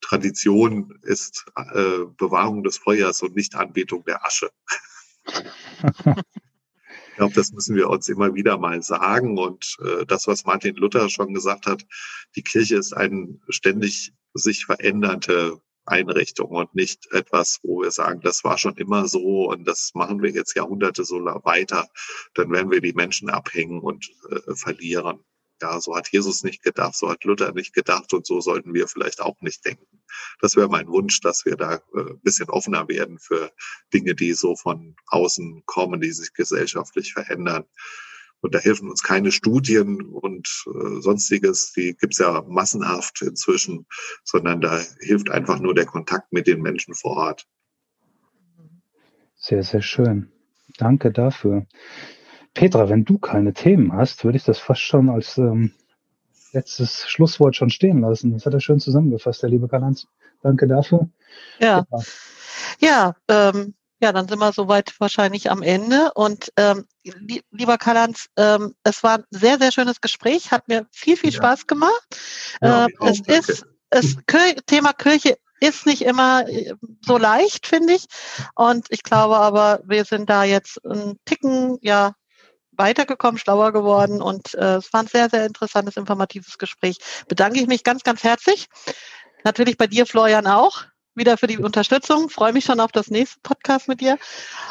C: Tradition ist äh, Bewahrung des Feuers und nicht Anbetung der Asche. ich glaube, das müssen wir uns immer wieder mal sagen. Und äh, das, was Martin Luther schon gesagt hat, die Kirche ist ein ständig sich verändernde Einrichtung und nicht etwas, wo wir sagen, das war schon immer so und das machen wir jetzt Jahrhunderte so weiter, dann werden wir die Menschen abhängen und äh, verlieren. Ja, so hat Jesus nicht gedacht, so hat Luther nicht gedacht und so sollten wir vielleicht auch nicht denken. Das wäre mein Wunsch, dass wir da äh, ein bisschen offener werden für Dinge, die so von außen kommen, die sich gesellschaftlich verändern. Und da helfen uns keine Studien und äh, sonstiges, die gibt's ja massenhaft inzwischen, sondern da hilft einfach nur der Kontakt mit den Menschen vor Ort.
D: Sehr, sehr schön. Danke dafür. Petra, wenn du keine Themen hast, würde ich das fast schon als ähm, letztes Schlusswort schon stehen lassen. Das hat er schön zusammengefasst, der liebe Karl-Heinz. Danke dafür.
B: Ja, ja, ähm, ja, dann sind wir soweit wahrscheinlich am Ende. Und ähm, lieber Karl-Heinz, ähm, es war ein sehr, sehr schönes Gespräch, hat mir viel, viel ja. Spaß gemacht. Ja, äh, es auch, ist, das Thema Kirche ist nicht immer äh, so leicht, finde ich. Und ich glaube aber, wir sind da jetzt ein Ticken, ja, weitergekommen, schlauer geworden und äh, es war ein sehr, sehr interessantes, informatives Gespräch. Bedanke ich mich ganz, ganz herzlich. Natürlich bei dir, Florian, auch wieder für die Unterstützung. Freue mich schon auf das nächste Podcast mit dir.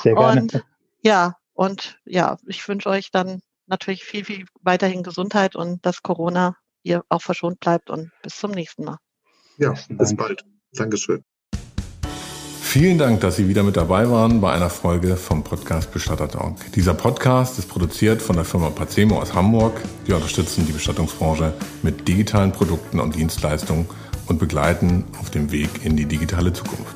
B: Sehr gerne. Und ja, Und ja, ich wünsche euch dann natürlich viel, viel weiterhin Gesundheit und dass Corona ihr auch verschont bleibt und bis zum nächsten Mal.
C: Ja, bis bald. Dankeschön.
A: Vielen Dank, dass Sie wieder mit dabei waren bei einer Folge vom Podcast Bestatter Talk. Dieser Podcast ist produziert von der Firma Pacemo aus Hamburg. Wir unterstützen die Bestattungsbranche mit digitalen Produkten und Dienstleistungen und begleiten auf dem Weg in die digitale Zukunft.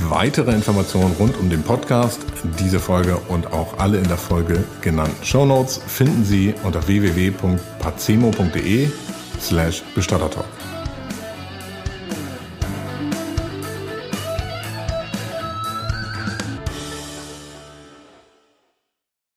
A: Weitere Informationen rund um den Podcast, diese Folge und auch alle in der Folge genannten Shownotes finden Sie unter www.pacemo.de slash Bestattertalk.